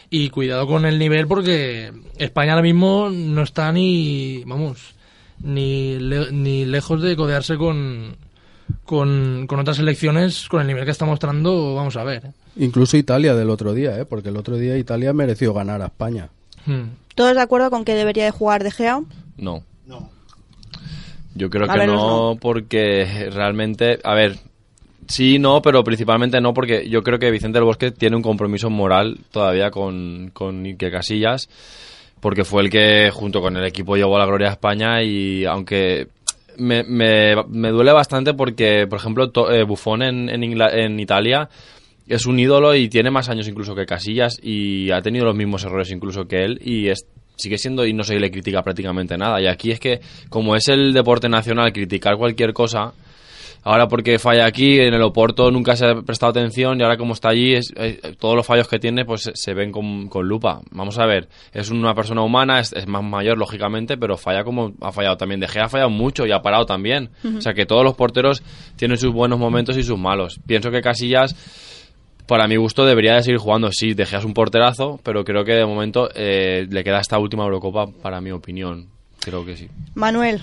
Y cuidado con el nivel porque España ahora mismo no está ni, vamos, ni, ni lejos de codearse con, con, otras elecciones con el nivel que está mostrando, vamos a ver. ¿eh? Incluso Italia del otro día, ¿eh? porque el otro día Italia mereció ganar a España. Hmm. ¿Todos de acuerdo con que debería de jugar De Gea? No. Yo creo que no, porque realmente, a ver, Sí, no, pero principalmente no, porque yo creo que Vicente del Bosque tiene un compromiso moral todavía con, con Ike Casillas, porque fue el que junto con el equipo llevó a la gloria a España y aunque me, me, me duele bastante porque, por ejemplo, eh, Buffon en, en, en Italia es un ídolo y tiene más años incluso que Casillas y ha tenido los mismos errores incluso que él y es, sigue siendo y no se le critica prácticamente nada. Y aquí es que, como es el deporte nacional, criticar cualquier cosa Ahora porque falla aquí, en el Oporto nunca se ha prestado atención y ahora como está allí, es, eh, todos los fallos que tiene pues se ven con, lupa. Vamos a ver, es una persona humana, es, más mayor lógicamente, pero falla como ha fallado también. De Gea ha fallado mucho y ha parado también. O sea que todos los porteros tienen sus buenos momentos y sus malos. Pienso que Casillas para mi gusto debería de seguir jugando. Sí, De Gea es un porterazo, pero creo que de momento eh, le queda esta última Eurocopa para mi opinión. Creo que sí. Manuel.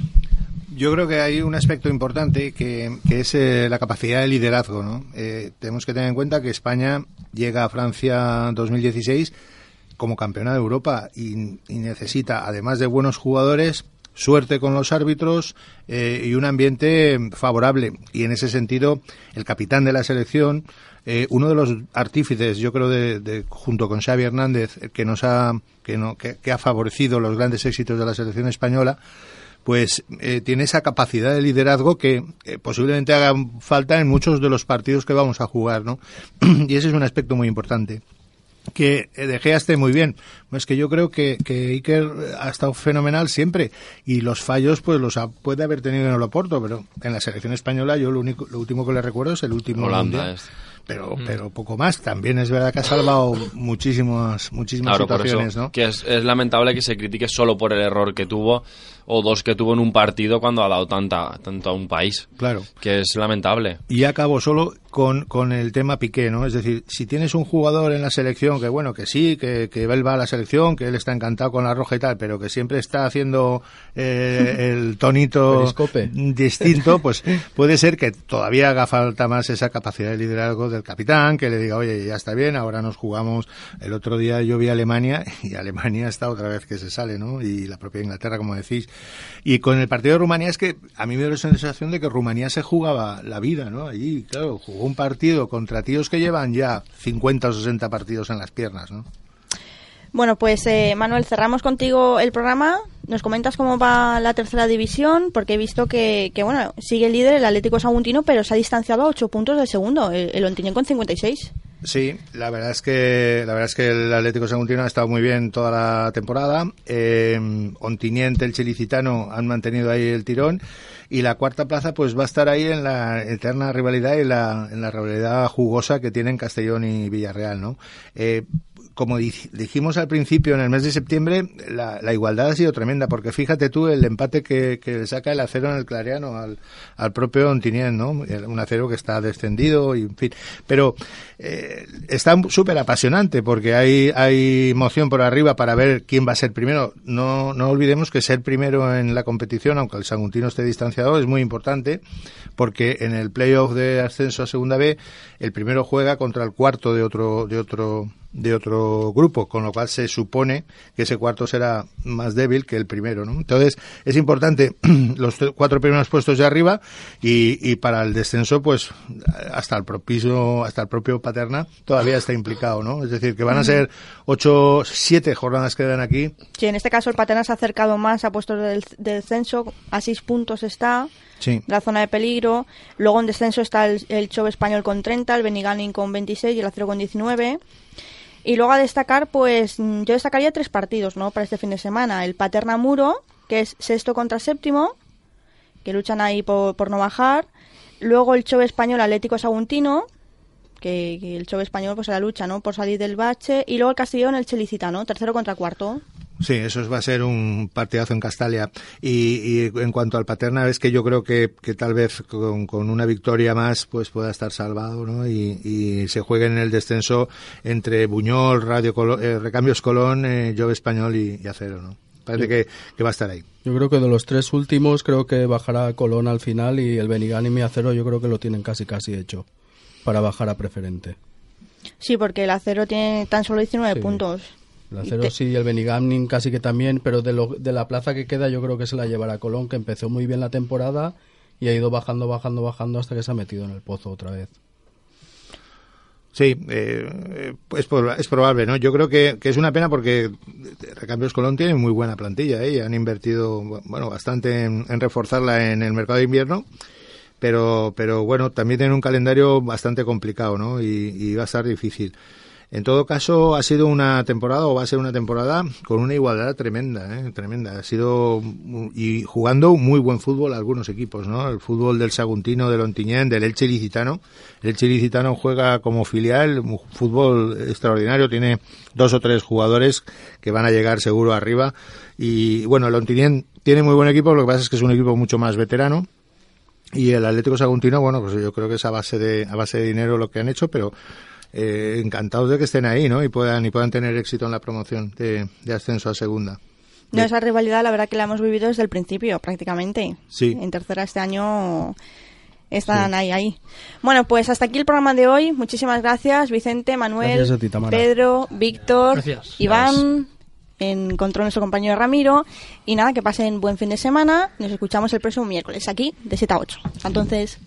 Yo creo que hay un aspecto importante que, es eh, la capacidad de liderazgo. ¿no? Eh, tenemos que tener en cuenta que España llega a Francia 2016 como campeona de Europa y, necesita, además de buenos jugadores, suerte con los árbitros eh, y un ambiente favorable. Y en ese sentido, el capitán de la selección, uno de los artífices, yo creo, de, junto con Xavi Hernández, que nos ha, que, no, que ha favorecido los grandes éxitos de la selección española, pues eh, tiene esa capacidad de liderazgo que eh, posiblemente haga falta en muchos de los partidos que vamos a jugar, ¿no? <clears throat> y ese es un aspecto muy importante. Que eh, De Gea esté muy bien. Es que yo creo que, que Iker ha estado fenomenal siempre y los fallos pues los puede haber tenido en el Oporto, pero en la selección española yo lo único, lo último que le recuerdo es el último Holanda pero, pero poco más. También es verdad que ha salvado muchísimas, muchísimas Claro, por situaciones, eso, ¿no? que es, es lamentable que se critique solo por el error que tuvo o dos que tuvo en un partido cuando ha dado tanta tanto a un país. Claro. Que es lamentable. Y acabo solo con, con el tema Piqué, ¿no? Es decir, si tienes un jugador en la selección que, bueno, que sí, que, que él va a la selección, que él está encantado con la roja y tal, pero que siempre está haciendo eh, el tonito <laughs> Periscope. distinto, <laughs> pues puede ser que todavía haga falta más esa capacidad de liderazgo del capitán, que le diga, oye, ya está bien, ahora nos jugamos. El otro día yo vi a Alemania <laughs> y Alemania está otra vez que se sale, ¿no? Y la propia Inglaterra, como decís. Y con el partido de Rumanía es que a mí me da la sensación de que Rumanía se jugaba la vida, ¿no? Allí, claro, jugó un partido contra tíos que llevan ya 50 o 60 partidos en las piernas, ¿no? Bueno, pues eh, Manuel, cerramos contigo el programa. Nos comentas cómo va la tercera división, porque he visto que, bueno, sigue el líder el Atlético Saguntino, pero se ha distanciado a 8 puntos del segundo, el, el Ontinyent con 56. Sí, la verdad es que la verdad es que el Atlético Saguntino ha estado muy bien toda la temporada. Eh, Ontiniente, el Chilicitano han mantenido ahí el tirón y la cuarta plaza pues va a estar ahí en la eterna rivalidad y en la rivalidad jugosa que tienen Castellón y Villarreal, ¿no? Eh, como di- dijimos al principio, en el mes de septiembre, la, la igualdad ha sido tremenda, porque fíjate tú el empate que, que le saca el acero en el Clareano al, al propio Ontinien, ¿no? Un acero que está descendido, y en fin. Pero eh, está súper apasionante, porque hay, hay emoción por arriba para ver quién va a ser primero. No, no olvidemos que ser primero en la competición, aunque el Saguntino esté distanciado, es muy importante, porque en el playoff de ascenso a Segunda B, el primero juega contra el cuarto de otro, de otro, de otro grupo, con lo cual se supone que ese cuarto será más débil que el primero, ¿no? Entonces, es importante <clears throat> los cuatro primeros puestos de arriba y, y para el descenso, pues, hasta el propio, hasta el propio Paterna todavía está implicado, ¿no? Es decir, que van a ser ocho, siete jornadas que dan aquí. Sí, en este caso el Paterna se ha acercado más a puestos del, del descenso, a 6 puntos está, Sí. la zona de peligro. Luego en descenso está el, el Chove Español con 30, el Beniganin con 26 y el Acero con 19. Y luego a destacar, pues mm, yo destacaría tres partidos, ¿no? Para este fin de semana. El Paterna Muro, que es sexto contra séptimo, que luchan ahí por, no bajar. Luego el Chove Español Atlético Saguntino, que, que el Chove Español pues a la lucha, ¿no? Por salir del bache. Y luego el Castellón el Chelicitano, tercero contra cuarto. Sí, eso va a ser un partidazo en Castalia. Y, y en cuanto al Paterna, es que yo creo que, que tal vez con, con una victoria más pues pueda estar salvado, ¿no? Y, y se juegue en el descenso entre Buñol, Radio Colo- eh, Recambios Colón, eh, Jove Español y, y Acero, ¿no? Parece que, que va a estar ahí. Yo creo que de los tres últimos, creo que bajará Colón al final y el Benigán y mi acero yo creo que lo tienen casi casi hecho para bajar a preferente. Sí, porque el Acero tiene tan solo 19 Sí. puntos. El Y acero te- sí, el Benigamnin casi que también, pero de, lo- de la plaza que queda yo creo que se la llevará Colón, que empezó muy bien la temporada y ha ido bajando, bajando, bajando hasta que se ha metido en el pozo otra vez. Sí, eh, es, proba- es probable, ¿no? Yo creo que, que es una pena porque Recambios Colón tiene muy buena plantilla, ¿eh? Y han invertido, bueno, bastante en, en reforzarla en el mercado de invierno, pero, pero bueno, también tiene un calendario bastante complicado, ¿no? Y, y va a estar difícil. En todo caso, ha sido una temporada o va a ser una temporada con una igualdad tremenda, ¿eh? tremenda. Ha sido y jugando muy buen fútbol algunos equipos, ¿no? El fútbol del Saguntino, del Ontiñén, del Elche Licitano. El Elche Licitano juega como filial, un fútbol extraordinario, tiene dos o tres jugadores que van a llegar seguro arriba. Y bueno, el Ontiñén tiene muy buen equipo, lo que pasa es que es un equipo mucho más veterano. Y el Atlético Saguntino, bueno, pues yo creo que es a base de, a base de dinero lo que han hecho, pero eh, encantados de que estén ahí, ¿no? Y puedan, y puedan tener éxito en la promoción de, de ascenso a segunda. No, esa rivalidad la verdad que la hemos vivido desde el principio, prácticamente. Sí. En tercera este año están ahí, ahí. Bueno, pues hasta aquí el programa de hoy. Muchísimas gracias, Vicente, Manuel, Gracias ti. Pedro, Víctor, Gracias. Iván. Encontró nuestro compañero Ramiro. Y nada, que pasen buen fin de semana. Nos escuchamos el próximo miércoles aquí de 7 a 8. Hasta entonces.